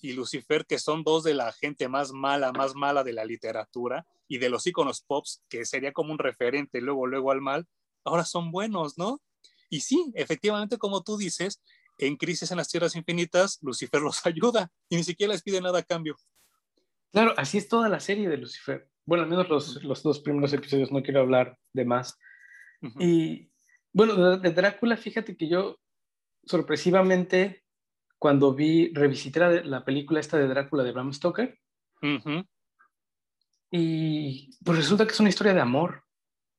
y Lucifer, que son dos de la gente más mala, más mala de la literatura y de los iconos pops, que sería como un referente luego, luego al mal, ahora son buenos, ¿no? Y sí, efectivamente, como tú dices, en Crisis en las Tierras Infinitas, Lucifer los [LAUGHS] ayuda y ni siquiera les pide nada a cambio. Claro, así es toda la serie de Lucifer. Bueno, al menos los, los dos primeros episodios, no quiero hablar de más. Y bueno, de, Drácula, fíjate que yo sorpresivamente, cuando vi, revisité la, película esta de Drácula de Bram Stoker, y pues resulta que es una historia de amor.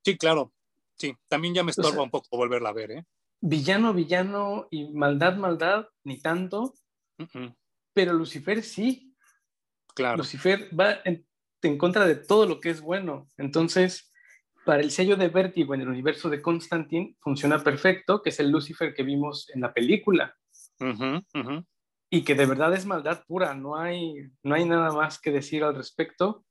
Sí, claro. Sí, también ya me estorba un poco volverla a ver, ¿eh? Villano, villano y maldad, maldad, ni tanto. Pero Lucifer sí. Claro. Lucifer va en, en, contra de todo lo que es bueno. Entonces, para el sello de Vértigo en el universo de Constantine funciona perfecto, que es el Lucifer que vimos en la película. Y que de verdad es maldad pura, no hay, no hay nada más que decir al respecto.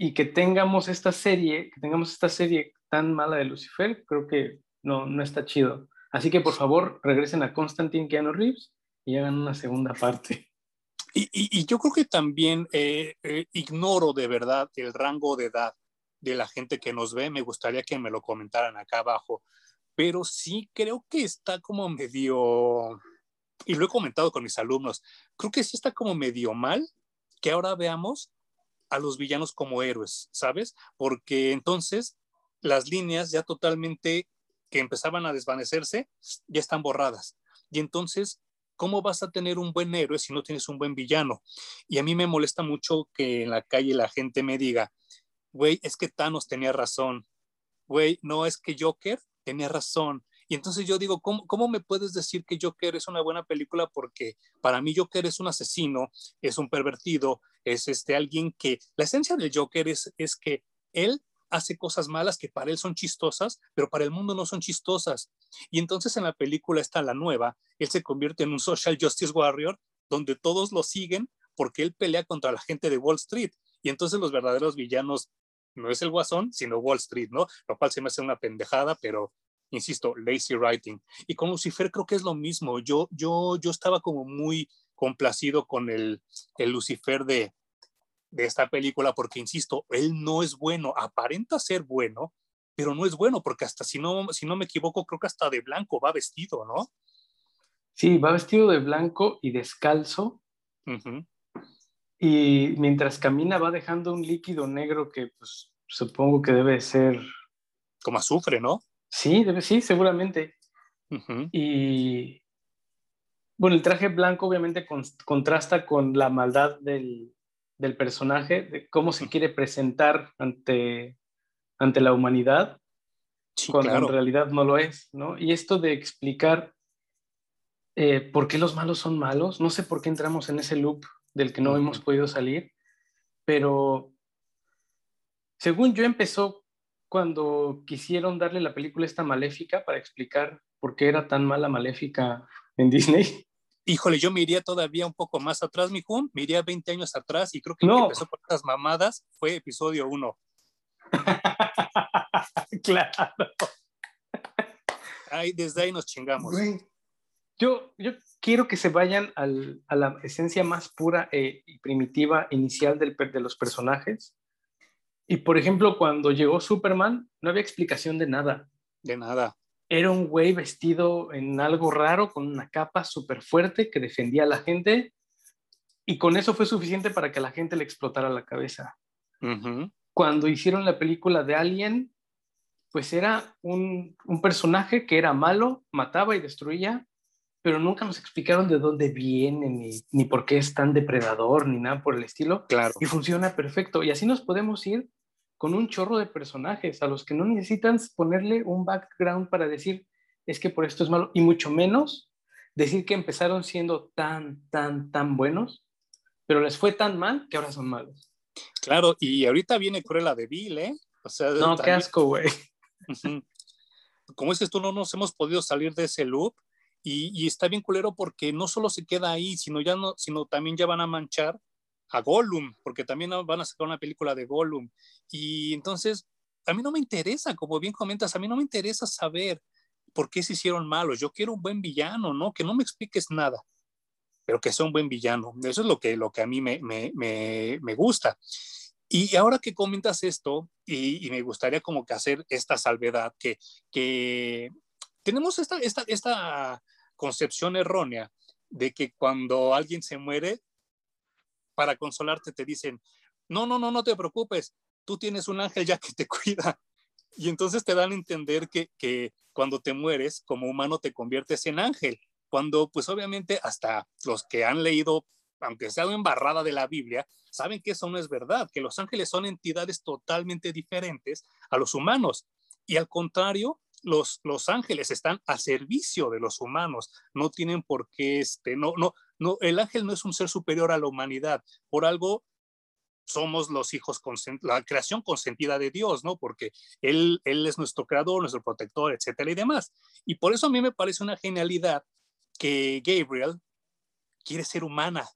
y que tengamos esta serie, que tengamos esta serie tan mala de Lucifer, creo que no, no está chido. Así que por favor regresen a Constantine Keanu Reeves y hagan una segunda parte. Y, y, yo creo que también eh, eh, ignoro de verdad el rango de edad de la gente que nos ve. Me gustaría que me lo comentaran acá abajo. Pero sí creo que está como medio, y lo he comentado con mis alumnos, creo que sí está como medio mal que ahora veamos a los villanos como héroes, ¿sabes? Porque entonces las líneas ya totalmente que empezaban a desvanecerse ya están borradas. Y entonces, ¿cómo vas a tener un buen héroe si no tienes un buen villano? Y a mí me molesta mucho que en la calle la gente me diga, güey, es que Thanos tenía razón. Güey, no es que Joker tenía razón. Y entonces yo digo, ¿cómo, ¿cómo, me puedes decir que Joker es una buena película? Porque para mí Joker es un asesino, es un pervertido, es este, alguien que, la esencia del Joker es, es que él hace cosas malas que para él son chistosas, pero para el mundo no son chistosas. Y entonces en la película está la nueva, él se convierte en un social justice warrior donde todos lo siguen porque él pelea contra la gente de Wall Street. Y entonces los verdaderos villanos no es el guasón, sino Wall Street, ¿no? Lo cual se me hace una pendejada, pero insisto, lazy writing. Y con Lucifer creo que es lo mismo. Yo, yo, yo estaba como muy complacido con el, el Lucifer de, de esta película porque, insisto, él no es bueno, aparenta ser bueno, pero no es bueno porque hasta si no, si no me equivoco, creo que hasta de blanco va vestido, ¿no? Sí, va vestido de blanco y descalzo. Y mientras camina va dejando un líquido negro que pues, supongo que debe ser... Como azufre, ¿no? Sí, debe, sí, seguramente. Y bueno, el traje blanco obviamente contrasta con la maldad del, del personaje, de cómo se quiere presentar ante, ante la humanidad, cuando en realidad no lo es, ¿no? Y esto de explicar eh, por qué los malos son malos, no sé por qué entramos en ese loop del que no hemos podido salir, pero según yo empezó cuando quisieron darle la película esta maléfica para explicar por qué era tan mala maléfica en [LAUGHS] Disney. Híjole, yo me iría todavía un poco más atrás, mi Juan. Me iría 20 años atrás y creo que, no. empezó por estas mamadas fue episodio 1. [LAUGHS] claro. Ahí, desde ahí nos chingamos. Yo, yo quiero que se vayan al, a la esencia más pura e, y primitiva inicial del, de los personajes. Y por ejemplo, cuando llegó Superman, no había explicación de nada. De nada era un güey vestido en algo raro, con una capa súper fuerte que defendía a la gente, y con eso fue suficiente para que a la gente le explotara la cabeza. Cuando hicieron la película de Alien, pues era un, personaje que era malo, mataba y destruía, pero nunca nos explicaron de dónde viene, ni, ni por qué es tan depredador, ni nada por el estilo. Claro. Y funciona perfecto. Y así nos podemos ir con un chorro de personajes a los que no necesitan ponerle un background para decir es que por esto es malo y mucho menos decir que empezaron siendo tan, tan, tan buenos, pero les fue tan mal que ahora son malos. Claro, y ahorita viene Cruella de Vil, ¿eh? O sea, no, qué asco, güey. Como dices tú, no nos hemos podido salir de ese loop y, y, está bien culero porque no solo se queda ahí, sino ya no, sino también ya van a manchar a Gollum, porque también van a sacar una película de Gollum. Y entonces, a mí no me interesa, como bien comentas, a mí no me interesa saber por qué se hicieron malos. Yo quiero un buen villano, ¿no? Que no me expliques nada, pero que sea un buen villano. Eso es lo que, lo que a mí me, me, me, gusta. Y ahora que comentas esto, y, y, me gustaría como que hacer esta salvedad, que, que tenemos esta, esta, esta concepción errónea de que cuando alguien se muere, para consolarte te dicen, no, no, no, no te preocupes, tú tienes un ángel ya que te [LAUGHS] cuida. Y entonces te dan a entender que, que cuando te mueres como humano te conviertes en ángel, cuando pues obviamente hasta los que han leído, aunque sea una embarrada de la Biblia, saben que eso no es verdad, que los ángeles son entidades totalmente diferentes a los humanos. Y al contrario, los, los ángeles están a servicio de los humanos, no tienen por qué, este, no, no, no, el ángel no es un ser superior a la humanidad, por algo somos los hijos, la creación consentida de Dios, ¿no? Porque él, él es nuestro creador, nuestro protector, etcétera y demás. Y por eso a mí me parece una genialidad que Gabriel quiere ser humana,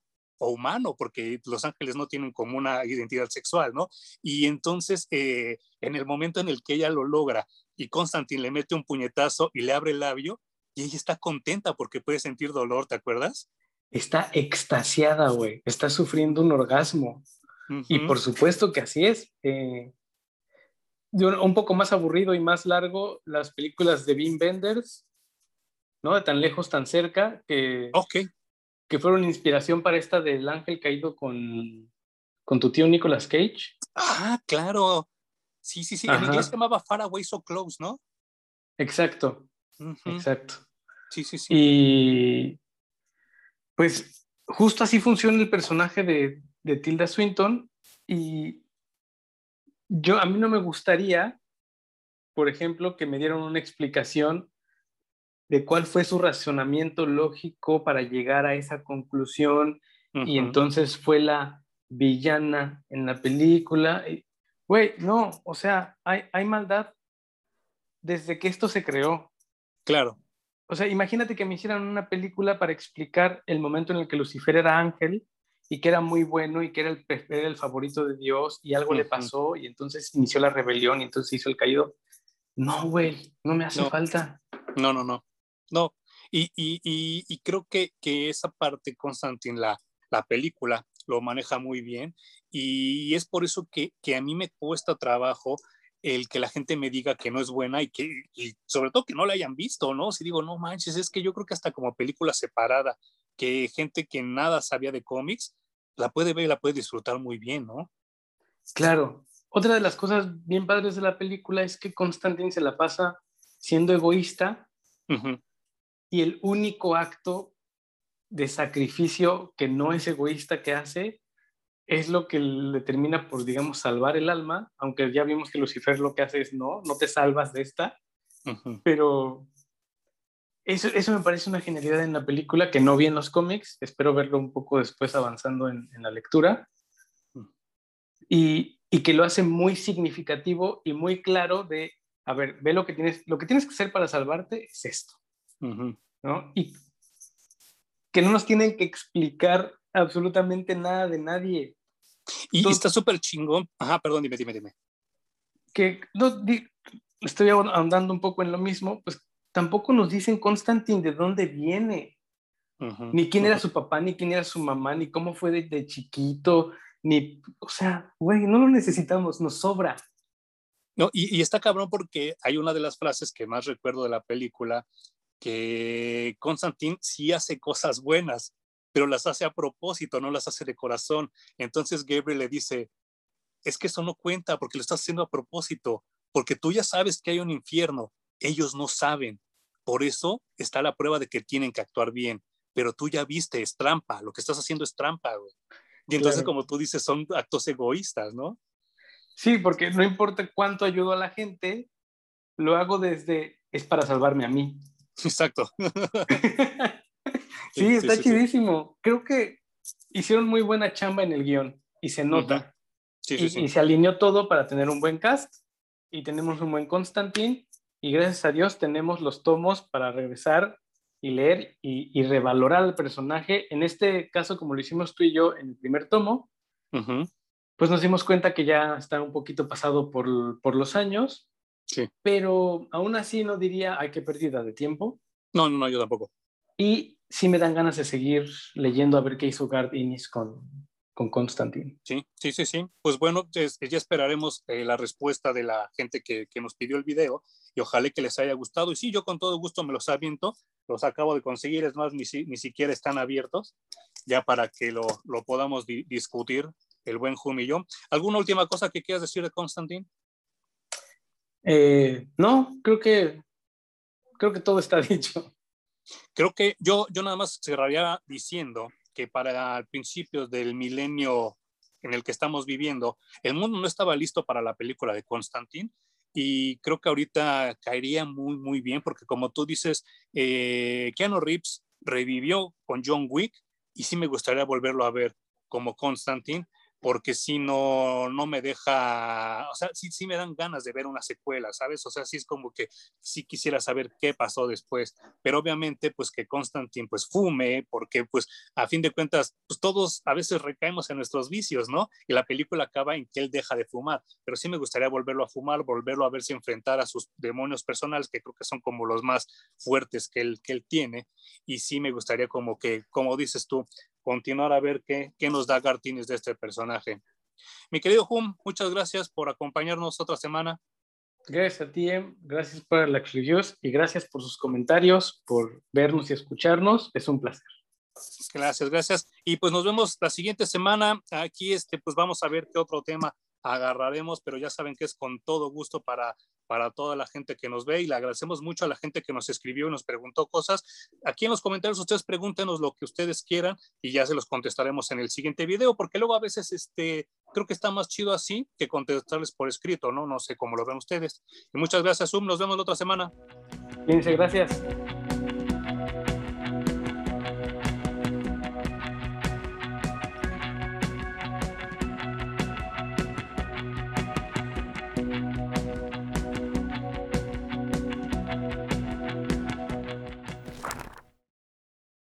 o humano, porque los ángeles no tienen como una identidad sexual, ¿no? Y entonces, eh, en el momento en el que ella lo logra y Constantine le mete un puñetazo y le abre el labio, y ella está contenta porque puede sentir dolor, ¿te acuerdas? Está extasiada, güey, está sufriendo un orgasmo. Y por supuesto que así es. Eh, un poco más aburrido y más largo, las películas de Wim Benders, ¿no? De tan lejos, tan cerca, que, okay. que fueron inspiración para esta del ángel caído con, con tu tío Nicolas Cage. Ah, claro. Sí, sí, sí. En inglés se llamaba Far Away So Close, ¿no? Exacto. Exacto. Sí, sí, sí. Y pues justo así funciona el personaje de, de Tilda Swinton y yo, a mí no me gustaría, por ejemplo, que me dieran una explicación de cuál fue su razonamiento lógico para llegar a esa conclusión y entonces fue la villana en la película. Güey, no, o sea, hay, hay maldad desde que esto se creó. Claro. O sea, imagínate que me hicieran una película para explicar el momento en el que Lucifer era ángel y que era muy bueno y que era el, el favorito de Dios y algo le pasó y entonces inició la rebelión y entonces hizo el caído. No, güey, no me hace falta. No, no, no. No. Y, y, y, creo que, que, esa parte, Constantin, la, la película, lo maneja muy bien y es por eso que, que, a mí me cuesta trabajo el que la gente me diga que no es buena y que y sobre todo que no la hayan visto, ¿no? Si digo, no manches, es que yo creo que hasta como película separada, que gente que nada sabía de cómics la puede ver y la puede disfrutar muy bien, ¿no? Claro. Otra de las cosas bien padres de la película es que Constantine se la pasa siendo egoísta y el único acto de sacrificio que no es egoísta que hace es lo que le termina por, digamos, salvar el alma, aunque ya vimos que Lucifer lo que hace es no, no te salvas de esta, pero eso, eso, me parece una genialidad en la película que no vi en los cómics. Espero verlo un poco después avanzando en, en la lectura. Mm. Y, y, que lo hace muy significativo y muy claro de, a ver, ve lo que tienes, lo que tienes que hacer para salvarte es esto. ¿no? Y que no nos tienen que explicar absolutamente nada de nadie. Y está súper chingón. Ajá, perdón, dime, dime, dime. Que no, estoy ahondando un poco en lo mismo, pues tampoco nos dicen Constantine de dónde viene, ni quién era su papá, ni quién era su mamá, ni cómo fue de, chiquito, ni, o sea, güey, no lo necesitamos, nos sobra. No, y, está cabrón porque hay una de las frases que más recuerdo de la película, que Constantine sí hace cosas buenas, pero las hace a propósito, no las hace de corazón. Entonces Gabriel le dice, es que eso no cuenta porque lo estás haciendo a propósito, porque tú ya sabes que hay un infierno, ellos no saben. Por eso está la prueba de que tienen que actuar bien. Pero tú ya viste, es trampa. Lo que estás haciendo es trampa, güey. Y entonces, como tú dices, son actos egoístas, ¿no? Sí, porque no importa cuánto ayudo a la gente, lo hago desde, es para salvarme a mí. Exacto. [LAUGHS] sí, está chidísimo. Creo que hicieron muy buena chamba en el guion y se nota. y, y, se alineó todo para tener un buen cast y tenemos un buen Constantine y gracias a Dios tenemos los tomos para regresar y leer y, revalorar al personaje. En este caso, como lo hicimos tú y yo en el primer tomo, pues nos dimos cuenta que ya está un poquito pasado por, por los años, sí. pero aún así no diría, hay que pérdida de tiempo. No, no, no, yo tampoco. Y sí me dan ganas de seguir leyendo a ver qué hizo Garth Innis con, con Constantine. Sí, sí, sí, sí. Pues bueno, ya, esperaremos eh, la respuesta de la gente que, que, nos pidió el video y ojalá que les haya gustado. Y sí, yo con todo gusto me los aviento, los acabo de conseguir, es más, ni, ni siquiera están abiertos, ya para que lo, lo podamos discutir el buen Jum y yo. ¿Alguna última cosa que quieras decir de Constantine? Eh, no, creo que, creo que todo está [LAUGHS] dicho. Creo que yo, yo nada más cerraría diciendo que para principios del milenio en el que estamos viviendo, el mundo no estaba listo para la película de Constantine y creo que ahorita caería muy, muy bien porque como tú dices, eh, Keanu Reeves revivió con John Wick y sí me gustaría volverlo a ver como Constantine, porque si no, no me deja, o sea, sí, sí me dan ganas de ver una secuela, ¿sabes? O sea, sí es como que sí quisiera saber qué pasó después, pero obviamente pues que Constantine pues fume, porque pues a fin de cuentas pues todos a veces recaemos en nuestros vicios, ¿no? Y la película acaba en que él deja de fumar, pero sí me gustaría volverlo a fumar, volverlo a verse enfrentar a sus demonios personales, que creo que son como los más fuertes que él, que él tiene, y sí me gustaría como que, como dices tú, continuar a ver qué, qué nos da Gartines de este personaje. Mi querido Hum, muchas gracias por acompañarnos otra semana. Gracias a ti, em. gracias por la reviews y gracias por sus comentarios, por vernos y escucharnos. Es un placer. Gracias, gracias. Y pues nos vemos la siguiente semana. Aquí este, pues vamos a ver qué otro tema agarraremos, pero ya saben que es con todo gusto para, para toda la gente que nos ve y le agradecemos mucho a la gente que nos escribió y nos preguntó cosas. Aquí en los comentarios ustedes pregúntenos lo que ustedes quieran y ya se los contestaremos en el siguiente video, porque luego a veces este, creo que está más chido así que contestarles por escrito, ¿no? No sé cómo lo ven ustedes. Muchas gracias, Zoom. Nos vemos la otra semana. Fíjense, gracias.